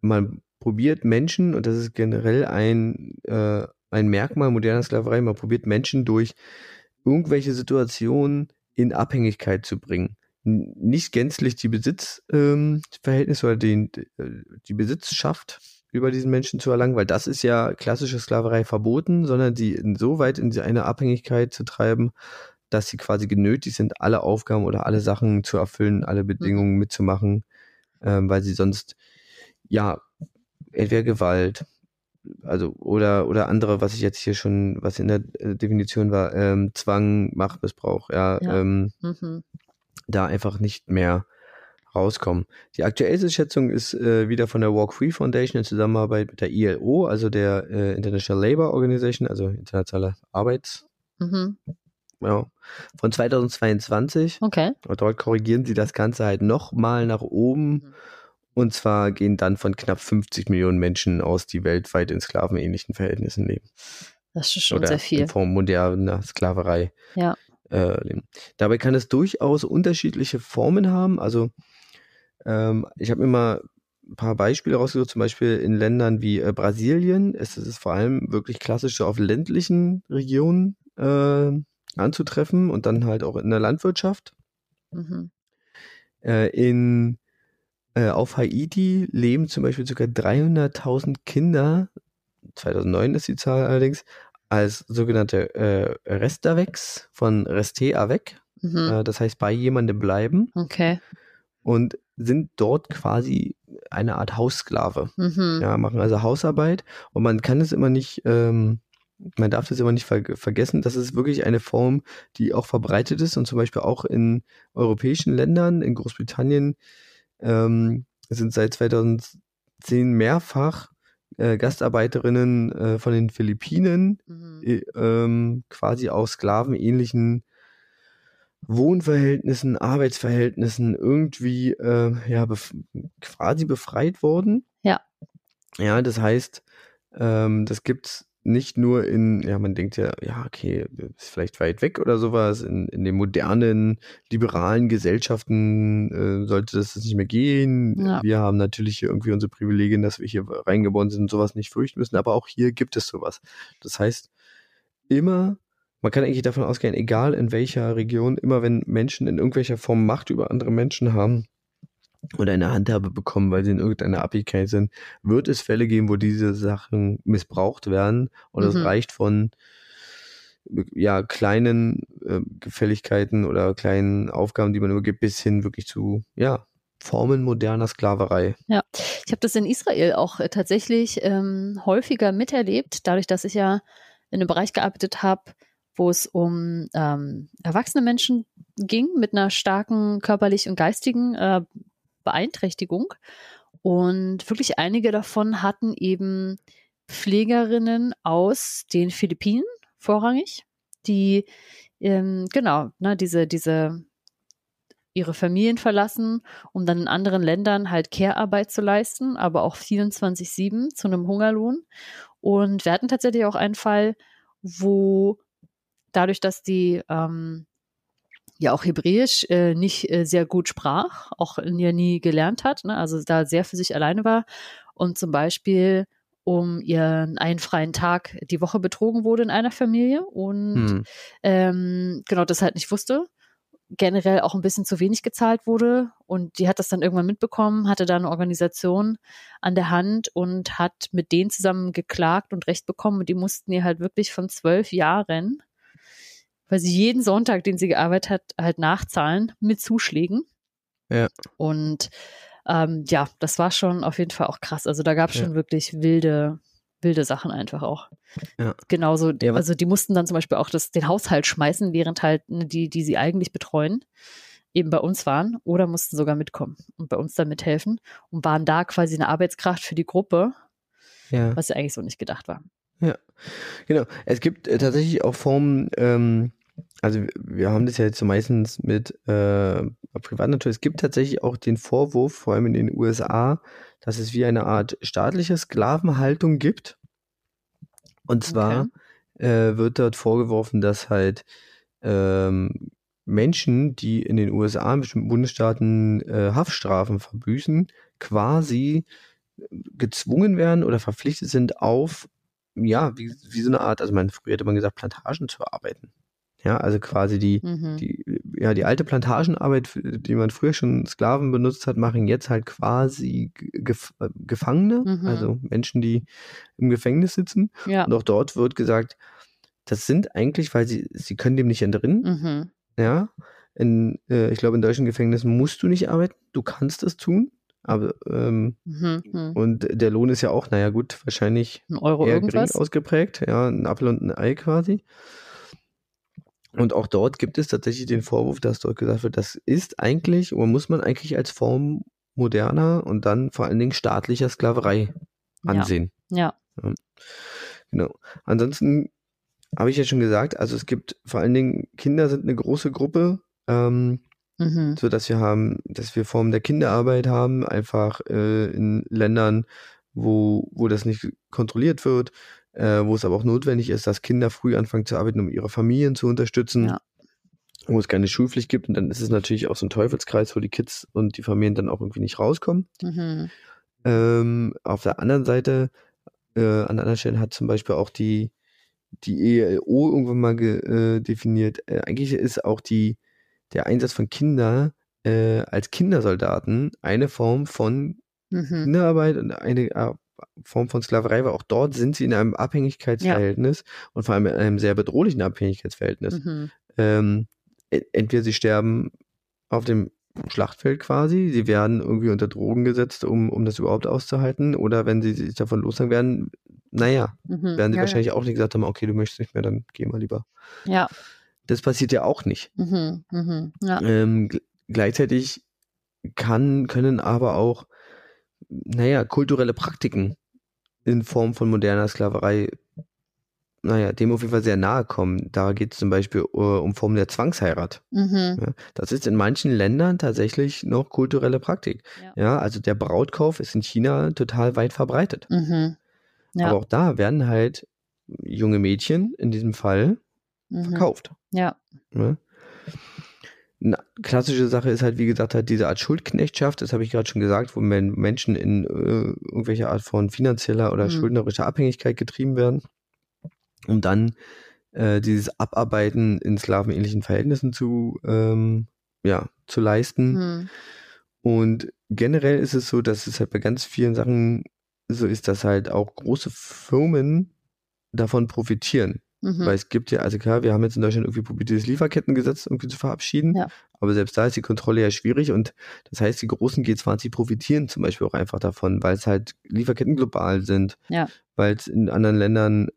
man probiert Menschen, und das ist generell ein, äh, ein Merkmal moderner Sklaverei, man probiert Menschen durch irgendwelche Situationen in Abhängigkeit zu bringen. Nicht gänzlich die Besitzverhältnisse ähm, oder den, die Besitzschaft über diesen Menschen zu erlangen, weil das ist ja klassische Sklaverei verboten, sondern sie insoweit in eine Abhängigkeit zu treiben, dass sie quasi genötigt sind, alle Aufgaben oder alle Sachen zu erfüllen, alle Bedingungen mitzumachen, ähm, weil sie sonst ja entweder Gewalt, also oder oder andere, was ich jetzt hier schon, was in der Definition war, ähm, Zwang, Machtmissbrauch, ja, Ja. Ähm, Mhm. da einfach nicht mehr rauskommen. Die aktuellste Schätzung ist äh, wieder von der Walk Free Foundation in Zusammenarbeit mit der ILO, also der äh, International Labour Organization, also internationale Arbeits, Mhm. ja, von 2022. Okay. Und dort korrigieren sie das Ganze halt nochmal nach oben. Mhm. Und zwar gehen dann von knapp 50 Millionen Menschen aus, die weltweit in sklavenähnlichen Verhältnissen leben. Das ist schon Oder sehr viel. in Form moderner Sklaverei Ja. äh, leben. Dabei kann es durchaus unterschiedliche Formen haben. Also ähm, ich habe mir mal ein paar Beispiele rausgesucht, zum Beispiel in Ländern wie äh, Brasilien ist es vor allem wirklich klassisch so auf ländlichen Regionen äh, anzutreffen und dann halt auch in der Landwirtschaft. Mhm. Äh, in, äh, auf Haiti leben zum Beispiel ca. 300.000 Kinder, 2009 ist die Zahl allerdings, als sogenannte äh, Restavex von Reste avec, Mhm. äh, das heißt bei jemandem bleiben Okay. und sind dort quasi eine Art Haussklave. Mhm. Ja, machen also Hausarbeit und man kann es immer nicht, ähm, man darf das immer nicht ver vergessen, das ist wirklich eine Form, die auch verbreitet ist und zum Beispiel auch in europäischen Ländern, in Großbritannien, ähm, sind seit 2010 mehrfach äh, Gastarbeiterinnen äh, von den Philippinen Mhm. äh, ähm, quasi aus sklavenähnlichen Wohnverhältnissen, Arbeitsverhältnissen irgendwie äh, ja bef quasi befreit worden. Ja. Ja, das heißt, ähm, das gibt's nicht nur in, ja, man denkt ja, ja, okay, ist vielleicht weit weg oder sowas. In, in den modernen, liberalen Gesellschaften äh, sollte das nicht mehr gehen. Ja. Wir haben natürlich hier irgendwie unsere Privilegien, dass wir hier reingeboren sind und sowas nicht fürchten müssen, aber auch hier gibt es sowas. Das heißt, immer, man kann eigentlich davon ausgehen, egal in welcher Region, immer wenn Menschen in irgendwelcher Form Macht über andere Menschen haben, oder eine Handhabe bekommen, weil sie in irgendeiner Abhängigkeit sind, wird es Fälle geben, wo diese Sachen missbraucht werden. Und es Mhm. reicht von ja, kleinen äh, Gefälligkeiten oder kleinen Aufgaben, die man übergibt, bis hin wirklich zu ja, Formen moderner Sklaverei. Ich habe das in Israel auch äh, tatsächlich ähm, häufiger miterlebt, dadurch, dass ich ja in einem Bereich gearbeitet habe, wo es um ähm, erwachsene Menschen ging mit einer starken körperlichen und geistigen äh, Beeinträchtigung. Und wirklich einige davon hatten eben Pflegerinnen aus den Philippinen vorrangig, die ähm, genau, ne, diese, diese ihre Familien verlassen, um dann in anderen Ländern halt Care-Arbeit zu leisten, aber auch 24-7 zu einem Hungerlohn. Und wir hatten tatsächlich auch einen Fall, wo dadurch, dass die ähm, ja auch Hebräisch äh, nicht äh, sehr gut sprach, auch ja nie gelernt hat, ne? also da sehr für sich alleine war und zum Beispiel um ihren einen freien Tag die Woche betrogen wurde in einer Familie und hm. ähm, genau das halt nicht wusste generell auch ein bisschen zu wenig gezahlt wurde. Und die hat das dann irgendwann mitbekommen, hatte da eine Organisation an der Hand und hat mit denen zusammen geklagt und Recht bekommen. Und die mussten ihr halt wirklich von zwölf Jahren, weil sie jeden Sonntag, den sie gearbeitet hat, halt nachzahlen mit Zuschlägen. Ja. Und ähm, ja, das war schon auf jeden Fall auch krass. Also da gab es ja. schon wirklich wilde, wilde Sachen einfach auch. Ja. Genauso, ja, also die mussten dann zum Beispiel auch das, den Haushalt schmeißen, während halt ne, die, die sie eigentlich betreuen, eben bei uns waren oder mussten sogar mitkommen und bei uns dann mithelfen und waren da quasi eine Arbeitskraft für die Gruppe, ja. was ja eigentlich so nicht gedacht war. Ja, genau. Es gibt äh, tatsächlich auch Formen, ähm, also wir haben das ja jetzt so meistens mit äh, Privatnatur. Es gibt tatsächlich auch den Vorwurf, vor allem in den USA, dass es wie eine Art staatliche Sklavenhaltung gibt. Und zwar okay. äh, wird dort vorgeworfen, dass halt ähm, Menschen, die in den USA in bestimmten Bundesstaaten äh, Haftstrafen verbüßen, quasi gezwungen werden oder verpflichtet sind auf, ja, wie, wie so eine Art, also man, früher hätte man gesagt, Plantagen zu arbeiten. Ja, also quasi die, mhm. die, ja, die alte Plantagenarbeit, die man früher schon Sklaven benutzt hat, machen jetzt halt quasi Gef äh, Gefangene, mhm. also Menschen, die im Gefängnis sitzen. Ja. Und auch dort wird gesagt, das sind eigentlich, weil sie, sie können dem nicht entrinnen. Mhm. Ja. In, äh, ich glaube, in deutschen Gefängnissen musst du nicht arbeiten, du kannst es tun. Aber ähm, mhm, mhm. und der Lohn ist ja auch, naja gut, wahrscheinlich ein Euro eher irgendwas. gering ausgeprägt, ja, ein Apfel und ein Ei quasi. Und auch dort gibt es tatsächlich den Vorwurf, dass dort gesagt wird, das ist eigentlich oder muss man eigentlich als Form moderner und dann vor allen Dingen staatlicher Sklaverei ansehen. Ja. ja. Genau. Ansonsten habe ich ja schon gesagt, also es gibt vor allen Dingen Kinder sind eine große Gruppe, ähm, mhm. so dass wir haben, dass wir Formen der Kinderarbeit haben, einfach äh, in Ländern, wo wo das nicht kontrolliert wird, äh, wo es aber auch notwendig ist, dass Kinder früh anfangen zu arbeiten, um ihre Familien zu unterstützen. Ja. Wo es keine Schulpflicht gibt und dann ist es natürlich auch so ein Teufelskreis, wo die Kids und die Familien dann auch irgendwie nicht rauskommen. Mhm. Ähm, auf der anderen Seite, äh, an anderen Stellen hat zum Beispiel auch die, die ELO irgendwann mal äh, definiert. Äh, eigentlich ist auch die, der Einsatz von Kindern äh, als Kindersoldaten eine Form von mhm. Kinderarbeit und eine Form von Sklaverei, weil auch dort sind sie in einem Abhängigkeitsverhältnis ja. und vor allem in einem sehr bedrohlichen Abhängigkeitsverhältnis. Mhm. Ähm, e, entweder sie sterben auf dem Schlachtfeld quasi, sie werden irgendwie unter Drogen gesetzt, um, um das überhaupt auszuhalten, oder wenn sie sich davon lossagen werden, naja, mhm. werden sie ja, wahrscheinlich ja. auch nicht gesagt haben, okay, du möchtest nicht mehr, dann geh mal lieber. Ja. Das passiert ja auch nicht. Mhm. Mhm. Ja. Ähm, gleichzeitig kann, können aber auch naja, kulturelle Praktiken in Form von moderner Sklaverei, naja, dem auf jeden Fall sehr nahe kommen. Da geht es zum Beispiel uh, um Formen der Zwangsheirat. Mhm. Ja, das ist in manchen Ländern tatsächlich noch kulturelle Praktik. Ja. ja. also der Brautkauf ist in China total weit verbreitet. Mhm. Ja. Aber auch da werden halt junge Mädchen in diesem Fall mhm. verkauft. Ja. ja. Eine klassische Sache ist halt, wie gesagt, halt diese Art Schuldknechtschaft, das habe ich gerade schon gesagt, wo Menschen in äh, irgendwelche Art von finanzieller oder mhm. schuldnerischer Abhängigkeit getrieben werden, um dann äh, dieses Abarbeiten in sklavenähnlichen Verhältnissen zu, ähm, ja, zu leisten. Mhm. Und generell ist es so, dass es halt bei ganz vielen Sachen so ist, dass halt auch große Firmen davon profitieren. Mhm. Weil es gibt ja, also klar, wir haben jetzt in Deutschland irgendwie probiert, dieses Lieferkettengesetz irgendwie zu verabschieden. Ja. Aber selbst da ist die Kontrolle ja schwierig und das heißt, die großen G20 profitieren zum Beispiel auch einfach davon, weil es halt Lieferketten global sind. Ja. Weil es in anderen Ländern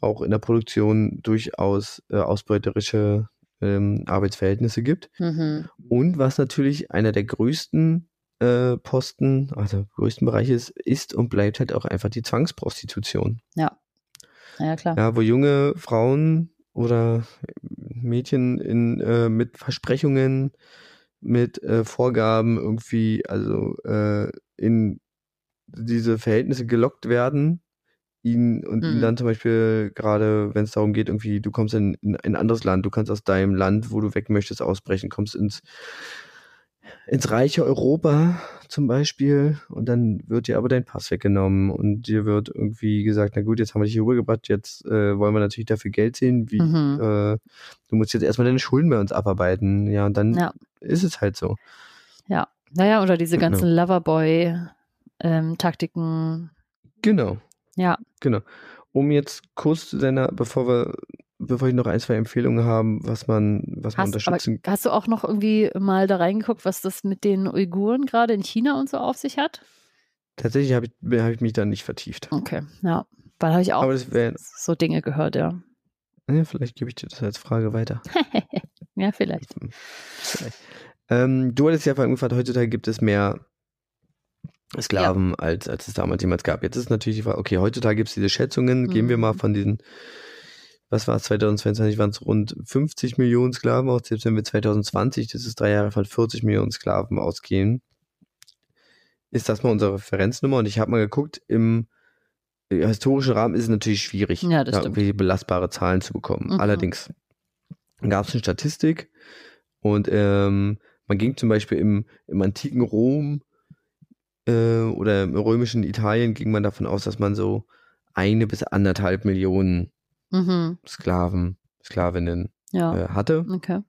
auch in der Produktion durchaus äh, ausbeuterische ähm, Arbeitsverhältnisse gibt. Mhm. Und was natürlich einer der größten äh, Posten, also größten Bereiche ist, ist und bleibt halt auch einfach die Zwangsprostitution. Ja. Ja, klar. Ja, wo junge Frauen oder Mädchen in, äh, mit Versprechungen, mit äh, Vorgaben irgendwie, also äh, in diese Verhältnisse gelockt werden, ihn und ihn Mhm. dann zum Beispiel gerade, wenn es darum geht, irgendwie, du kommst in, in ein anderes Land, du kannst aus deinem Land, wo du weg möchtest, ausbrechen, kommst ins ins reiche Europa zum Beispiel und dann wird dir aber dein Pass weggenommen und dir wird irgendwie gesagt, na gut, jetzt haben wir dich hier rübergebracht, jetzt äh, wollen wir natürlich dafür Geld sehen, wie Mhm. äh, du musst jetzt erstmal deine Schulden bei uns abarbeiten, ja, und dann Ja. ist es halt so. Ja. Naja, oder diese Genau. ganzen Loverboy-Taktiken. Genau, ja. genau. Um jetzt kurz zu deiner, bevor wir, bevor ich noch ein, zwei Empfehlungen haben, was man, was man Hast, unterstützen hast du auch noch irgendwie mal da reingeguckt, was das mit den Uiguren gerade in China und so auf sich hat? Tatsächlich habe ich, hab ich mich da nicht vertieft. Okay, ja. Weil habe ich auch wäre, so Dinge gehört, ja. ja, vielleicht gebe ich dir das als Frage weiter. ja, vielleicht. Vielleicht. Ähm, du hattest ja vorhin gefragt, heutzutage gibt es mehr Sklaven, als, als es damals jemals gab. Jetzt ist natürlich die Frage, okay, heutzutage gibt es diese Schätzungen, gehen wir mal Mhm. von diesen, was war es, 2022 waren es rund 50 Millionen Sklaven aus, selbst wenn wir 2020, das ist drei Jahre von 40 Millionen Sklaven ausgehen, ist das mal unsere Referenznummer und ich habe mal geguckt, im historischen Rahmen ist es natürlich schwierig, Ja, da irgendwie belastbare Zahlen zu bekommen. Mhm. Allerdings gab es eine Statistik und ähm, man ging zum Beispiel im, im antiken Rom äh, oder im römischen Italien ging man davon aus, dass man so eine bis anderthalb Millionen Mhm. Sklaven, Sklavinnen Ja. äh, hatte. Okay.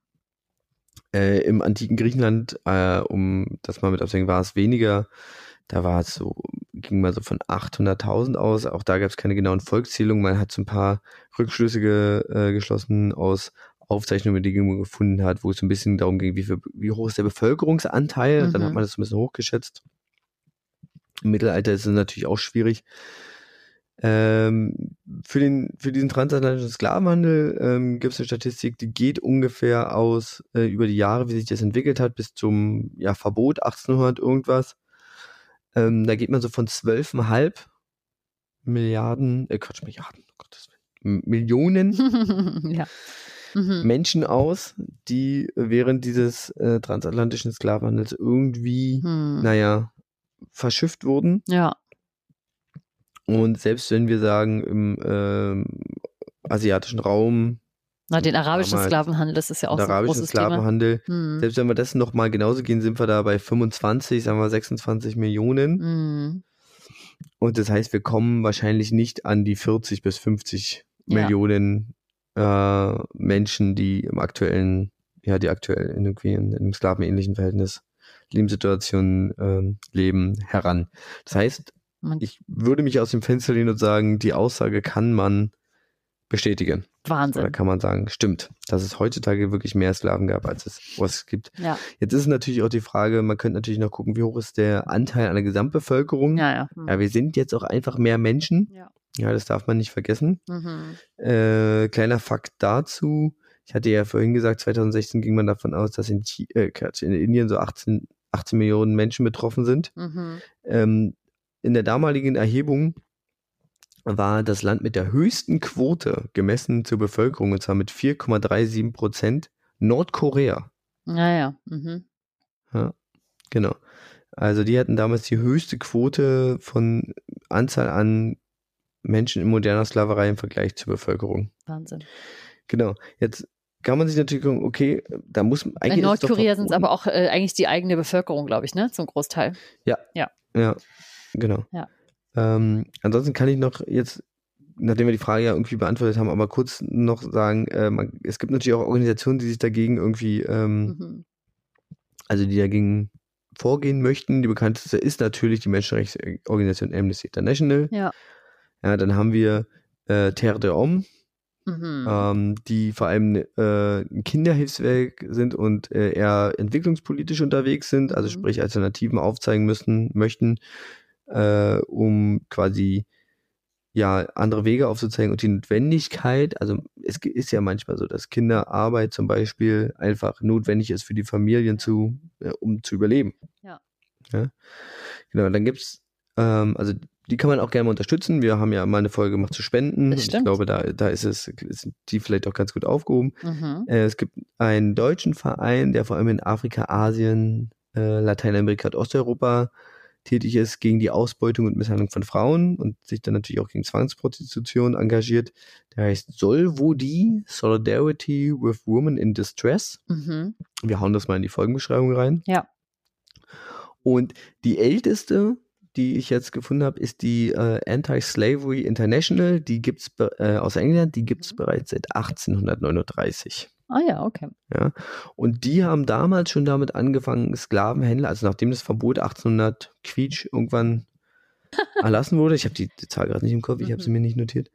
Äh, Im antiken Griechenland, äh, um das mal mit aufzuhängen, war es weniger. Da war es so, ging man so von 800.000 aus. Auch da gab es keine genauen Volkszählungen. Man hat so ein paar Rückschlüsse ge, äh, geschlossen aus Aufzeichnungen, die man gefunden hat, wo es so ein bisschen darum ging, wie, viel, wie hoch ist der Bevölkerungsanteil. Und dann Mhm. hat man das so ein bisschen hochgeschätzt. Im Mittelalter ist es natürlich auch schwierig. Ähm, für, den, für diesen transatlantischen Sklavenhandel ähm, gibt es eine Statistik, die geht ungefähr aus äh, über die Jahre, wie sich das entwickelt hat, bis zum ja, Verbot 1800 irgendwas. Ähm, da geht man so von 12,5 Milliarden, äh Quatsch, Milliarden, oh Gottes Willen, Millionen ja. Mhm. Menschen aus, die während dieses äh, transatlantischen Sklavenhandels irgendwie, Hm. naja, verschifft wurden. Ja. Und selbst wenn wir sagen, im ähm, asiatischen Raum, Na, den arabischen Damals- Sklavenhandel, das ist ja auch so ein arabischen großes Thema. Sklavenhandel, Hm. selbst wenn wir das nochmal genauso gehen, sind wir da bei 25, sagen wir 26 Millionen. Hm. Und das heißt, wir kommen wahrscheinlich nicht an die 40 bis 50 Ja. Millionen äh, Menschen, die im aktuellen, ja, die aktuell in, irgendwie in, in einem sklavenähnlichen Verhältnis Lebenssituationen ähm, leben, heran. Das heißt, Man- ich würde mich aus dem Fenster lehnen und sagen, die Aussage kann man bestätigen. Oder Wahnsinn. kann man sagen, stimmt, dass es heutzutage wirklich mehr Sklaven gab, als es was gibt. Ja. Jetzt ist natürlich auch die Frage, man könnte natürlich noch gucken, wie hoch ist der Anteil an der Gesamtbevölkerung. Ja, ja. Hm. Ja, wir sind jetzt auch einfach mehr Menschen. Ja. Ja, das darf man nicht vergessen. Mhm. Äh, kleiner Fakt dazu. Ich hatte ja vorhin gesagt, 2016 ging man davon aus, dass in, äh, in Indien so 18, 18 Millionen Menschen betroffen sind. Mhm. Ähm, in der damaligen Erhebung war das Land mit der höchsten Quote gemessen zur Bevölkerung, und zwar mit 4,37 Prozent, Nordkorea. Ja, ja. Mhm. Ja, genau. Also die hatten damals die höchste Quote von Anzahl an Menschen in moderner Sklaverei im Vergleich zur Bevölkerung. Wahnsinn. Genau. Jetzt kann man sich natürlich gucken, okay, da muss In eigentlich. doch Nordkorea sind es aber auch äh, eigentlich die eigene Bevölkerung, glaube ich, ne? Zum Großteil. Ja, genau. Ja. Ähm, ansonsten kann ich noch jetzt, nachdem wir die Frage ja irgendwie beantwortet haben, aber kurz noch sagen, äh, man, es gibt natürlich auch Organisationen, die sich dagegen irgendwie, ähm, Mhm. also die dagegen vorgehen möchten. Die bekannteste ist natürlich die Menschenrechtsorganisation Amnesty International. Ja. Ja, dann haben wir äh, Terre de Homme, Mhm. ähm, die vor allem äh, ein Kinderhilfswerk sind und äh, eher entwicklungspolitisch unterwegs sind, also Mhm. sprich Alternativen aufzeigen müssen, möchten, äh, um quasi ja, andere Wege aufzuzeigen und die Notwendigkeit, also es ist ja manchmal so, dass Kinderarbeit zum Beispiel einfach notwendig ist für die Familien zu, äh, um zu überleben. Ja. ja? Genau, dann gibt's, ähm, also die kann man auch gerne mal unterstützen. Wir haben ja mal eine Folge gemacht zu Spenden. Ich glaube, da, da ist es, ist die vielleicht auch ganz gut aufgehoben. Mhm. Äh, es gibt einen deutschen Verein, der vor allem in Afrika, Asien, äh, Lateinamerika und Osteuropa tätig ist gegen die Ausbeutung und Misshandlung von Frauen und sich dann natürlich auch gegen Zwangsprostitution engagiert. Der heißt Solvodi, Solidarity with Women in Distress. Mhm. Wir hauen das mal in die Folgenbeschreibung rein. Ja. Und die älteste, die ich jetzt gefunden habe, ist die äh, Anti-Slavery International. Die gibt's be- äh, aus England, die gibt's bereits seit 1839. Ah ja, okay. Ja, und die haben damals schon damit angefangen, Sklavenhändler, also nachdem das Verbot 1800 Quietsch irgendwann erlassen wurde, ich habe die, die Zahl gerade nicht im Kopf, ich habe sie Mhm. mir nicht notiert,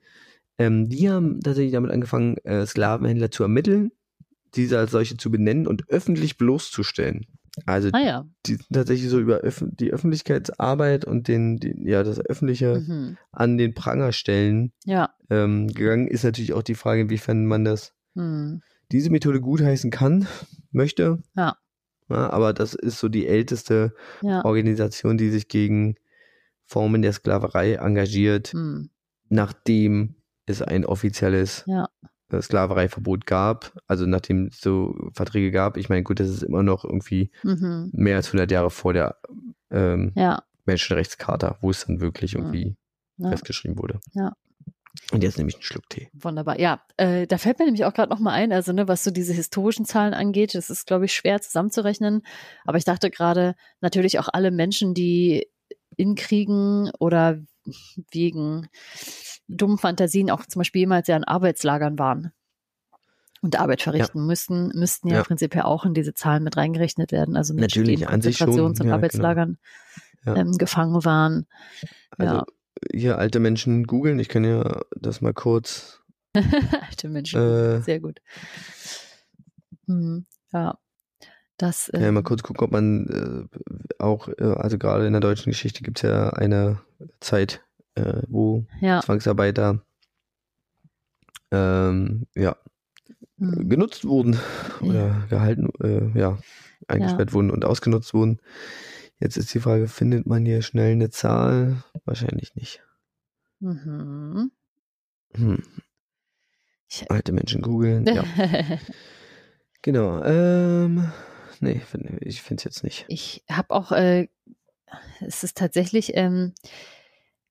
ähm, die haben tatsächlich damit angefangen, äh, Sklavenhändler zu ermitteln, diese als solche zu benennen und öffentlich bloßzustellen. Also Ah ja. die sind tatsächlich so über Öff die Öffentlichkeitsarbeit und den, den, ja, das Öffentliche Mhm. an den Pranger stellen Ja. ähm, gegangen, ist natürlich auch die Frage, inwiefern man das Mhm. Diese Methode gutheißen kann, möchte. Ja. Ja, aber das ist so die älteste Ja. Organisation, die sich gegen Formen der Sklaverei engagiert, Mhm. nachdem es ein offizielles Ja. äh, Sklavereiverbot gab, also nachdem es so Verträge gab. Ich meine, gut, das ist immer noch irgendwie Mhm. mehr als 100 Jahre vor der ähm, Ja. Menschenrechtscharta, wo es dann wirklich irgendwie Ja. festgeschrieben wurde. Ja. Und jetzt nehme ich einen Schluck Tee. Wunderbar. Ja, äh, da fällt mir nämlich auch gerade noch mal ein, also ne, was so diese historischen Zahlen angeht, das ist, glaube ich, schwer zusammenzurechnen. Aber ich dachte gerade natürlich auch alle Menschen, die in Kriegen oder wegen dummen Fantasien auch zum Beispiel jemals ja in Arbeitslagern waren und Arbeit verrichten müssten, müssten ja, Ja. prinzipiell auch in diese Zahlen mit reingerechnet werden. Also Menschen, Natürlich, die in Konzentrations- und ja, Arbeitslagern genau. Ja. ähm, gefangen waren. Also Ja. Hier alte Menschen googeln. Ich kann ja das mal kurz. Alte Menschen. Äh, Sehr gut. Hm, ja. Das, ja mal ähm, kurz gucken, ob man äh, auch, äh, also gerade in der deutschen Geschichte gibt es ja eine Zeit, äh, wo ja. Zwangsarbeiter ähm, ja, hm, genutzt wurden Ja. oder gehalten, äh, ja, eingesperrt wurden und ausgenutzt wurden. Jetzt ist die Frage, findet man hier schnell eine Zahl? Wahrscheinlich nicht. Mhm. Hm. Alte Menschen googeln. Ja, genau. Ähm, nee, ich finde es jetzt nicht. ich habe auch, äh, es ist tatsächlich ähm,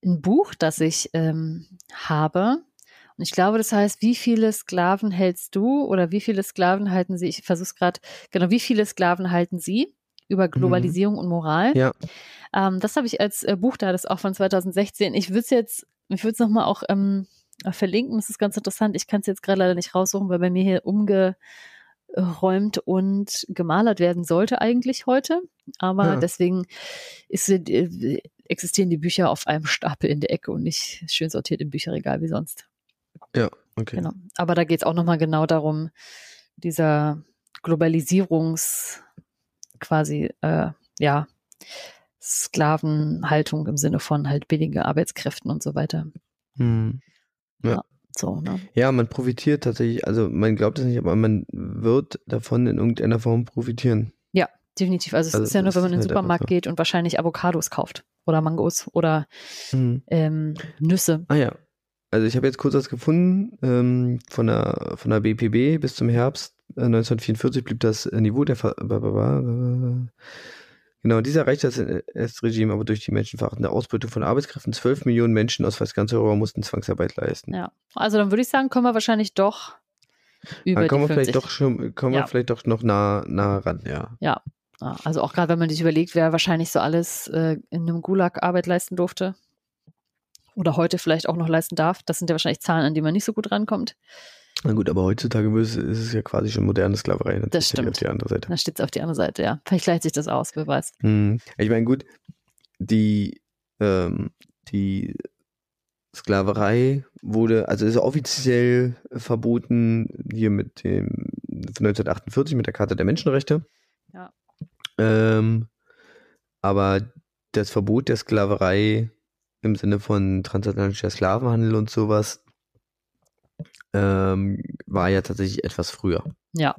ein Buch, das ich ähm, habe. Und ich glaube, das heißt, wie viele Sklaven hältst du oder wie viele Sklaven halten sie? Ich versuche es gerade, genau, wie viele Sklaven halten sie über Globalisierung und Moral? Mhm. Ja. Ähm, das habe ich als äh, Buch da, das ist auch von 2016. Ich würde es jetzt, ich würde es nochmal auch ähm, verlinken, das ist ganz interessant. Ich kann es jetzt gerade leider nicht raussuchen, weil bei mir hier umgeräumt und gemalert werden sollte eigentlich heute. Aber Ja. deswegen ist, äh, existieren die Bücher auf einem Stapel in der Ecke und nicht schön sortiert im Bücherregal wie sonst. Okay. Genau. Aber da geht es auch nochmal genau darum, dieser Globalisierungs quasi, äh, ja, Sklavenhaltung im Sinne von halt billige Arbeitskräften und so weiter. Hm. So, ne? Ja, man profitiert tatsächlich, also man glaubt es nicht, aber man wird davon in irgendeiner Form profitieren. Definitiv. Also es Also ist ja nur, wenn man in den halt Supermarkt geht und wahrscheinlich Avocados kauft oder Mangos oder Hm. ähm, Nüsse. Ah ja. Also ich habe jetzt kurz was gefunden ähm, von der von der BPB bis zum Herbst 1944 blieb das äh, Niveau der Ver Genau, dieser erreichte das NS-Regime aber durch die menschenverachtende Ausbeutung von Arbeitskräften. 12 Millionen Menschen aus fast ganz Europa mussten Zwangsarbeit leisten. Ja. Also dann würde ich sagen, kommen wir wahrscheinlich doch über Da kommen die wir 50. vielleicht doch schon, kommen Ja. wir vielleicht doch noch nah, nah ran, ja. Ja, also auch gerade wenn man sich überlegt, wer wahrscheinlich so alles äh, in einem Gulag Arbeit leisten durfte oder heute vielleicht auch noch leisten darf. Das sind ja wahrscheinlich Zahlen, an die man nicht so gut rankommt. Na gut, aber heutzutage ist es ja quasi schon moderne Sklaverei. natürlich Das stimmt. Auf die andere Seite. Dann steht es auf die andere Seite, ja. Vielleicht gleicht sich das aus, wer weiß. Hm. Ich meine, gut, die, ähm, die Sklaverei wurde, also ist offiziell verboten hier mit dem von 1948 mit der Charta der Menschenrechte. Ja. Ähm, aber das Verbot der Sklaverei im Sinne von transatlantischer Sklavenhandel und sowas, ähm, war ja tatsächlich etwas früher. Ja.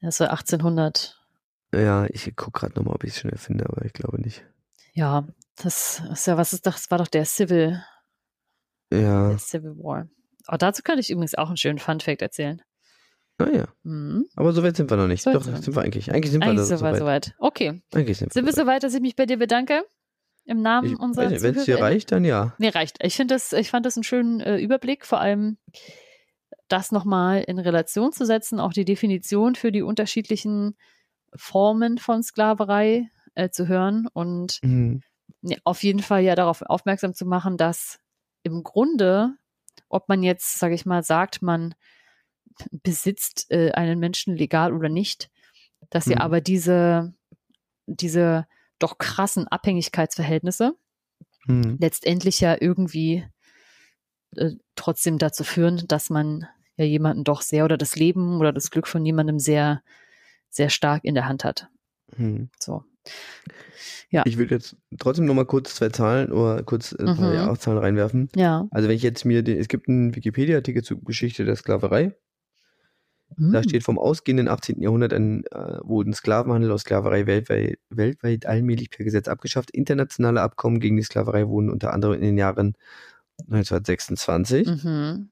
Das war 1800. Ja, ich gucke gerade nochmal, ob ich es schnell finde, aber ich glaube nicht. Ja, das ist ja, was ist das? Das war doch der Civil, Ja, der Civil War. Oh, dazu könnte ich übrigens auch einen schönen Fun-Fact erzählen. naja. Mhm. Aber so weit sind wir noch nicht. So Doch, sind wir wir eigentlich. Eigentlich sind wir Eigentlich da soweit, so weit. soweit. Okay. Eigentlich sind, Sind wir wir soweit, dass ich mich bei dir bedanke? Im Namen Ich unserer Wenn es dir ZuhörerInnen? reicht, dann ja. Nee, reicht. Ich finde das, ich fand das einen schönen äh, Überblick, vor allem das nochmal in Relation zu setzen, auch die Definition für die unterschiedlichen Formen von Sklaverei äh, zu hören und Mhm. auf jeden Fall ja darauf aufmerksam zu machen, dass im Grunde, ob man jetzt, sage ich mal, sagt, man besitzt äh, einen Menschen legal oder nicht, dass sie Mhm. aber diese, diese doch krassen Abhängigkeitsverhältnisse Mhm. letztendlich ja irgendwie äh, trotzdem dazu führen, dass man ja jemanden doch sehr oder das Leben oder das Glück von jemandem sehr, sehr stark in der Hand hat. Mhm. So. Ja. Ich will jetzt trotzdem noch mal kurz zwei Zahlen oder kurz ein paar Mhm. Jahreszahlen reinwerfen. Ja. Also wenn ich jetzt mir den, es gibt einen Wikipedia-Artikel zur Geschichte der Sklaverei. Da Hm. steht vom ausgehenden 18. Jahrhundert an, äh, wurden Sklavenhandel aus Sklaverei weltweit, weltweit allmählich per Gesetz abgeschafft. Internationale Abkommen gegen die Sklaverei wurden unter anderem in den Jahren 1926 Mhm.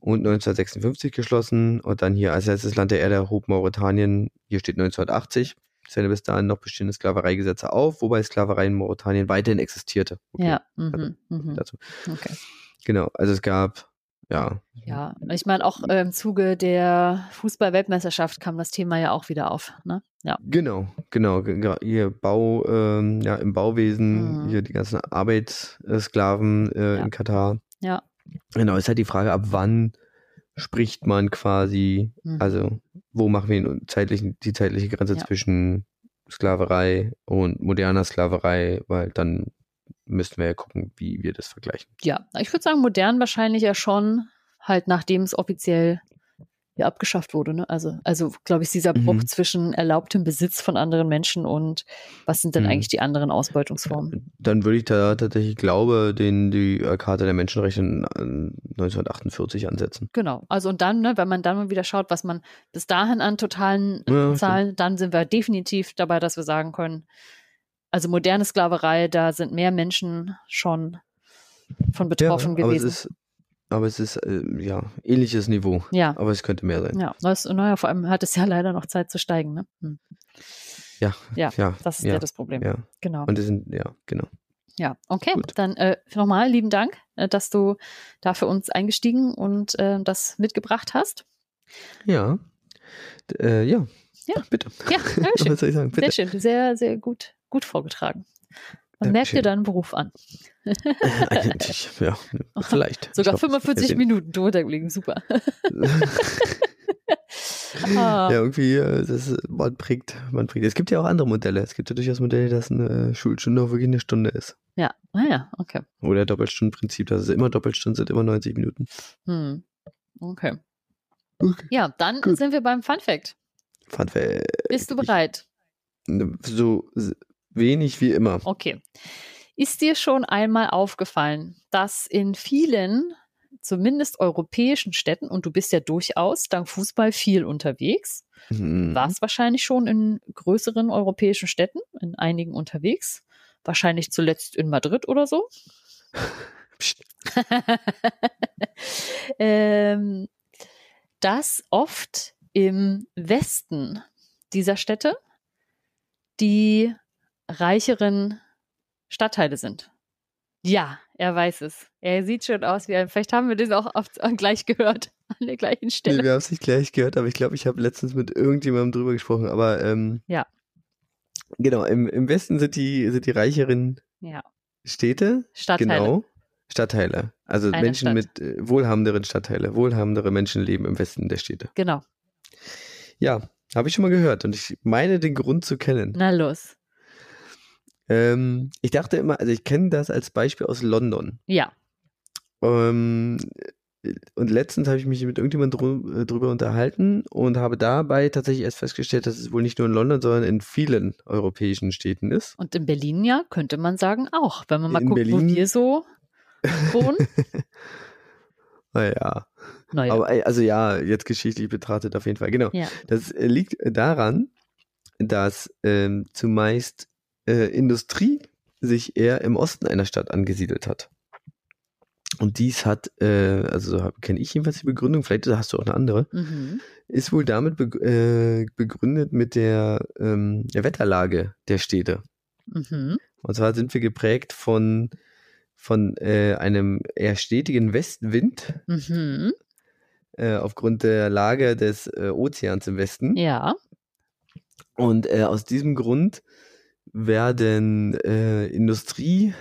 und 1956 geschlossen. Und dann hier als letztes Land der Erde erhob Mauretanien, hier steht 1980, seine bis dahin noch bestehenden Sklavereigesetze auf, wobei Sklaverei in Mauretanien weiterhin existierte. Okay, Ja. also, Mhm. Mhm. Dazu. Okay. Genau, also es gab, ja, Ja, ich meine, auch äh, im Zuge der Fußball-Weltmeisterschaft kam das Thema ja auch wieder auf. Ne? Ja. Genau, genau. ge- ge- Hier Bau, ähm, ja, im Bauwesen, Mhm. hier die ganzen Arbeitssklaven äh, Ja. in Katar. Ja. Genau, ist halt die Frage, ab wann spricht man quasi, Mhm. also wo machen wir den zeitlichen, die zeitliche Grenze Ja. zwischen Sklaverei und moderner Sklaverei, weil dann müssten wir ja gucken, wie wir das vergleichen. Ja, ich würde sagen, modern wahrscheinlich ja schon, halt nachdem es offiziell ja abgeschafft wurde. Ne? Also, also glaube ich, dieser Bruch Mhm. zwischen erlaubtem Besitz von anderen Menschen und was sind denn Mhm. eigentlich die anderen Ausbeutungsformen? Dann würde ich da tatsächlich glaube, den die äh, Karte der Menschenrechte in, äh, 1948 ansetzen. Genau. Also und dann, ne, wenn man dann mal wieder schaut, was man bis dahin an totalen äh, Ja, Zahlen, dann sind wir definitiv dabei, dass wir sagen können, also moderne Sklaverei, da sind mehr Menschen schon von betroffen ja, aber gewesen. Es ist, aber es ist, äh, ja, ähnliches Niveau. ja. Aber es könnte mehr sein. Ja, das, naja, vor allem hat es ja leider noch Zeit zu steigen. Ne? Hm. Ja, Ja, ja, Das ist ja, ja das Problem. ja. Genau. Und es sind, ja, genau. Ja, okay. Gut. Dann äh, nochmal lieben Dank, äh, dass du da für uns eingestiegen und äh, das mitgebracht hast. Ja. D- Äh, ja. Ja. Bitte. Ja, sagen? Bitte. Sehr schön. Sehr, sehr gut, gut vorgetragen. Man merkt dir deinen Beruf an. Eigentlich, ja. Vielleicht. Sogar Ich hoffe, 45 wir Minuten drunter gelegen. Super. Ah, Ja, irgendwie, äh, das, ist- man prägt, man prägt. Es gibt ja auch andere Modelle. Es gibt ja durchaus Modelle, dass eine Schulstunde auch wirklich eine Stunde ist. ja, ah, ja, okay. Oder Doppelstundenprinzip, dass es immer Doppelstunden sind, immer 90 Minuten. Hm. Okay. Okay. Ja, dann Gut. sind wir beim Fun Fact. Fun Fact. Bist du bereit? So s- wenig wie immer. Okay. Ist dir schon einmal aufgefallen, dass in vielen, zumindest europäischen Städten, und du bist ja durchaus dank Fußball viel unterwegs, Mhm. warst wahrscheinlich schon in größeren europäischen Städten, in einigen unterwegs, wahrscheinlich zuletzt in Madrid oder so. Ähm, dass oft im Westen dieser Städte die reicheren Stadtteile sind. Ja, er weiß es. Er sieht schon aus wie ein. Vielleicht haben wir das auch oft gleich gehört an der gleichen Nee, Stelle. wir haben es nicht gleich gehört, aber ich glaube, ich habe letztens mit irgendjemandem drüber gesprochen. Aber ähm, Ja. Genau, im, im Westen sind die, sind die reicheren Ja, Städte, Stadtteile. genau, Stadtteile. Also Eine Menschen Stadt. mit äh, wohlhabenderen Stadtteile. Wohlhabendere Menschen leben im Westen der Städte. Genau. Ja, habe ich schon mal gehört und ich meine den Grund zu kennen. Na los. Ähm, ich dachte immer, also ich kenne das als Beispiel aus London. Ja. Ähm, und letztens habe ich mich mit irgendjemandem drü- äh, drüber unterhalten und habe dabei tatsächlich erst festgestellt, dass es wohl nicht nur in London, sondern in vielen europäischen Städten ist. Und in Berlin ja, könnte man sagen auch, wenn man mal In guckt, Berlin- wo wir so wohnen. Naja, Naja, aber also ja, jetzt geschichtlich betrachtet auf jeden Fall. Genau. ja. Das äh, liegt daran, dass ähm, zumeist äh, Industrie sich eher im Osten einer Stadt angesiedelt hat. Und dies hat, äh, also so kenne ich jedenfalls die Begründung, vielleicht hast du auch eine andere, Mhm. ist wohl damit beg äh, begründet mit der, ähm, der Wetterlage der Städte. Mhm. Und zwar sind wir geprägt von, von äh, einem eher stetigen Westwind Mhm. äh, aufgrund der Lage des äh, Ozeans im Westen. Ja. Und äh, aus diesem Grund werden äh, Industrie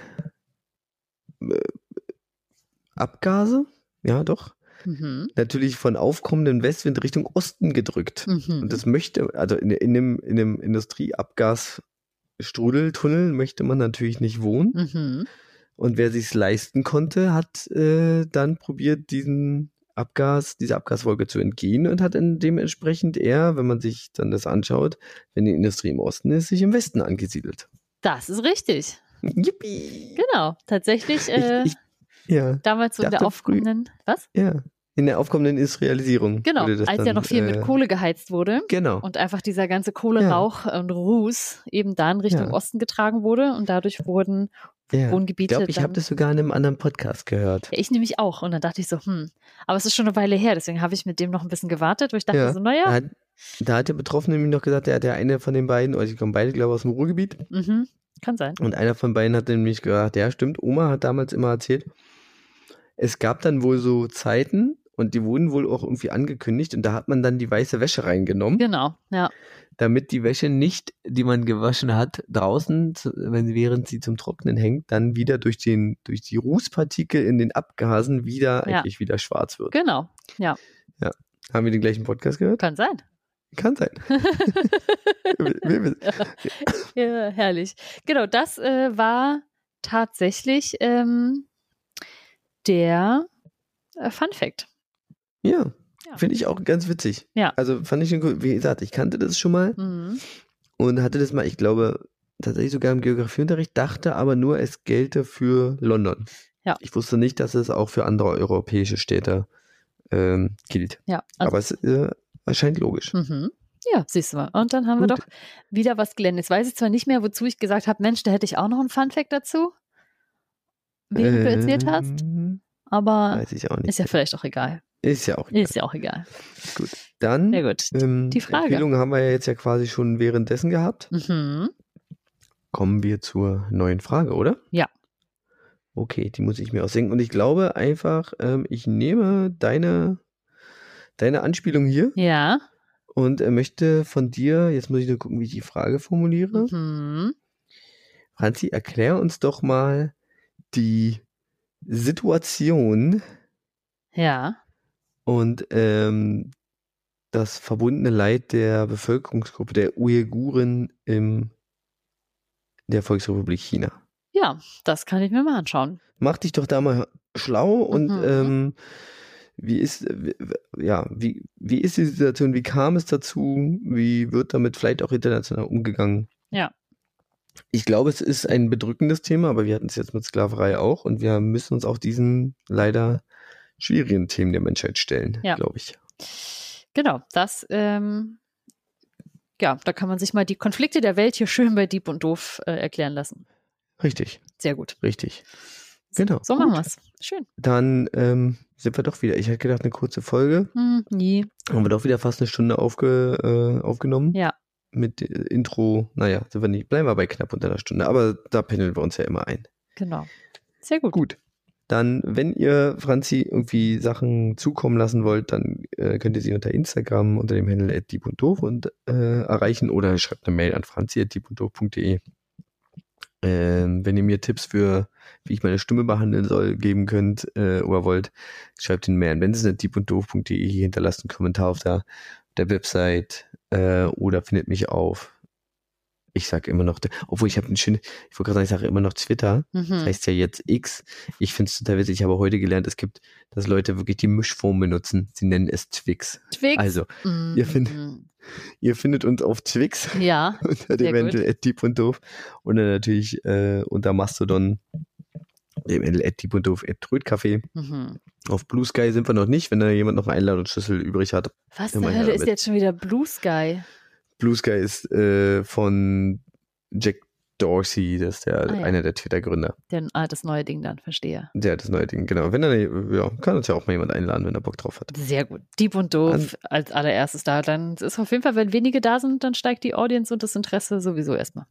äh, ja doch, Mhm. natürlich von aufkommendem Westwind Richtung Osten gedrückt. Mhm. Und das möchte, also in, in dem, in dem Industrieabgasstrudeltunnel möchte man natürlich nicht wohnen. Mhm. Und wer sich's leisten konnte, hat äh, dann probiert, diesen Abgas, diese Abgaswolke zu entgehen und hat dann dementsprechend eher, wenn man sich dann das anschaut, wenn die Industrie im Osten ist, sich im Westen angesiedelt. Das ist richtig. Yippie! Genau. Tatsächlich äh, ich, ja, damals so in der aufkommenden, was? ja. In der aufkommenden Industrialisierung. Genau, als dann, ja noch viel mit äh, Kohle geheizt wurde. Genau. Und einfach dieser ganze Kohlerauch und Ruß eben da in Richtung Ja. Osten getragen wurde und dadurch wurden ja. Ich Wohngebiete glaube, ich dann. habe das sogar in einem anderen Podcast gehört. ja, ich nämlich auch. Und dann dachte ich so, hm, aber es ist schon eine Weile her, deswegen habe ich mit dem noch ein bisschen gewartet, wo ich dachte Ja. so, Da naja, hat, da hat der Betroffene nämlich noch gesagt, der, der eine von den beiden, oder sie kommen beide, glaube ich, aus dem Ruhrgebiet. mhm, kann sein. Und einer von beiden hat nämlich gesagt, ja, stimmt, Oma hat damals immer erzählt, es gab dann wohl so Zeiten und die wurden wohl auch irgendwie angekündigt und da hat man dann die weiße Wäsche reingenommen, Genau, ja. Damit die Wäsche nicht, die man gewaschen hat, draußen, wenn, während sie zum Trocknen hängt, dann wieder durch, den, durch die Rußpartikel in den Abgasen wieder Ja. eigentlich wieder schwarz wird. Genau, Haben wir den gleichen Podcast gehört? kann sein. Kann sein. Ja, herrlich. Genau, das äh, war tatsächlich ähm, der äh, Fun Fact. ja, Ja. finde ich auch ganz witzig. Ja. Also fand ich, schon wie gesagt, ich kannte das schon mal. Mhm. und hatte das mal, ich glaube, tatsächlich sogar im Geografieunterricht, dachte aber nur, es gelte für London. Ja. Ich wusste nicht, dass es auch für andere europäische Städte ähm, gilt. Ja, also, aber es äh, erscheint logisch. mhm. ja, siehst du mal. Und dann haben wir Gut. doch wieder was gelernt. Jetzt weiß ich zwar nicht mehr, wozu ich gesagt habe, Mensch, da hätte ich auch noch einen Fun Fact dazu, während du erzählt hast, Ähm, aber Weiß ich auch nicht. ist ja vielleicht auch egal. Ist ja auch. Ist ja auch egal. Gut. Dann, Sehr gut. ähm, Die Frage. Empfehlungen haben wir ja jetzt ja quasi schon währenddessen gehabt. Mhm. Kommen wir zur neuen Frage, oder? Ja. Okay, die muss ich mir ausdenken. Und ich glaube einfach, ähm, ich nehme deine, deine Anspielung hier Ja. und äh, möchte von dir, jetzt muss ich nur gucken, wie ich die Frage formuliere. Mhm. Franzi, erklär uns doch mal die Situation Ja. Und ähm, das verbundene Leid der Bevölkerungsgruppe der Uiguren im der Volksrepublik China. Ja, das kann ich mir mal anschauen. Mach dich doch da mal schlau und Mhm. ähm, wie ist ja wie wie ist die Situation? Wie kam es dazu? Wie wird damit vielleicht auch international umgegangen? Ja. Ich glaube, es ist ein bedrückendes Thema, aber wir hatten es jetzt mit Sklaverei auch und wir müssen uns auch diesen leider schwierigen Themen der Menschheit stellen, Ja. glaube ich. Genau, das, ähm, ja, da kann man sich mal die Konflikte der Welt hier schön bei Dieb und Doof äh, erklären lassen. Richtig, Sehr gut. richtig. Genau. So machen Gut. wir's. Schön. Dann ähm, sind wir doch wieder. Ich hätte gedacht, eine kurze Folge. Hm, nie. Haben wir doch wieder fast eine Stunde aufge, äh, aufgenommen. Ja. Mit äh, Intro, naja, sind wir nicht, bleiben wir bei knapp unter einer Stunde, aber da pendeln wir uns ja immer ein. Genau. Sehr gut. Gut. Dann, wenn ihr Franzi irgendwie Sachen zukommen lassen wollt, dann äh, könnt ihr sie unter Instagram unter dem Handle dieb und und äh, erreichen oder schreibt eine Mail an franzi.diebunddoof.de. Ähm, wenn ihr mir Tipps für, wie ich meine Stimme behandeln soll, geben könnt äh, oder wollt, schreibt den Mail an benson.diebunddoof.de, hinterlasst einen Kommentar auf der, der Website äh, oder findet mich auf Ich sag immer noch, obwohl ich habe ein schönes, ich wollte gerade sagen, ich sage immer noch Twitter. Mhm. Das heißt ja jetzt X. Ich finde es total witzig. Ich habe heute gelernt, es gibt, dass Leute wirklich die Mischform benutzen. Sie nennen es Twix. Twix. Also, Mhm. ihr findet- ihr findet uns auf Twix Ja, unter dem Handle Deep und Doof und dann natürlich äh, unter Mastodon dem Deep und Doof Trödcafé. mhm. Auf Blue Sky sind wir noch nicht, wenn da jemand noch einen Einladungsschlüssel übrig hat. Was zur Hölle ist jetzt schon wieder Blue Sky? Blue Sky ist äh, von Jack Dorsey, das ist der, Ah, ja. einer der Twitter-Gründer. Der, ah, das neue Ding dann, verstehe. Der hat das neue Ding, genau. Wenn er, ja, kann uns ja auch mal jemand einladen, wenn er Bock drauf hat. Sehr gut. Deep und doof als allererstes da. Dann ist auf jeden Fall, wenn wenige da sind, dann steigt die Audience und das Interesse sowieso erstmal.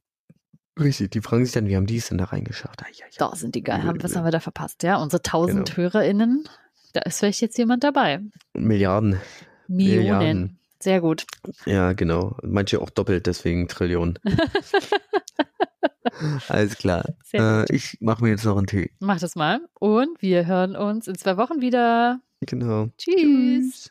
Richtig, die fragen sich dann, wie haben die es denn da reingeschafft? Ai, ai, ai. Da sind die geil. Haben, was Ja. haben wir da verpasst? Ja, unsere 1000 Genau. HörerInnen. Da ist vielleicht jetzt jemand dabei. Milliarden. Millionen. Milliarden. Sehr gut. Ja, genau. Manche auch doppelt, deswegen Trillionen. Alles klar. Äh, ich mache mir jetzt noch einen Tee. Mach das mal. Und wir hören uns in zwei Wochen wieder. Genau. Tschüss.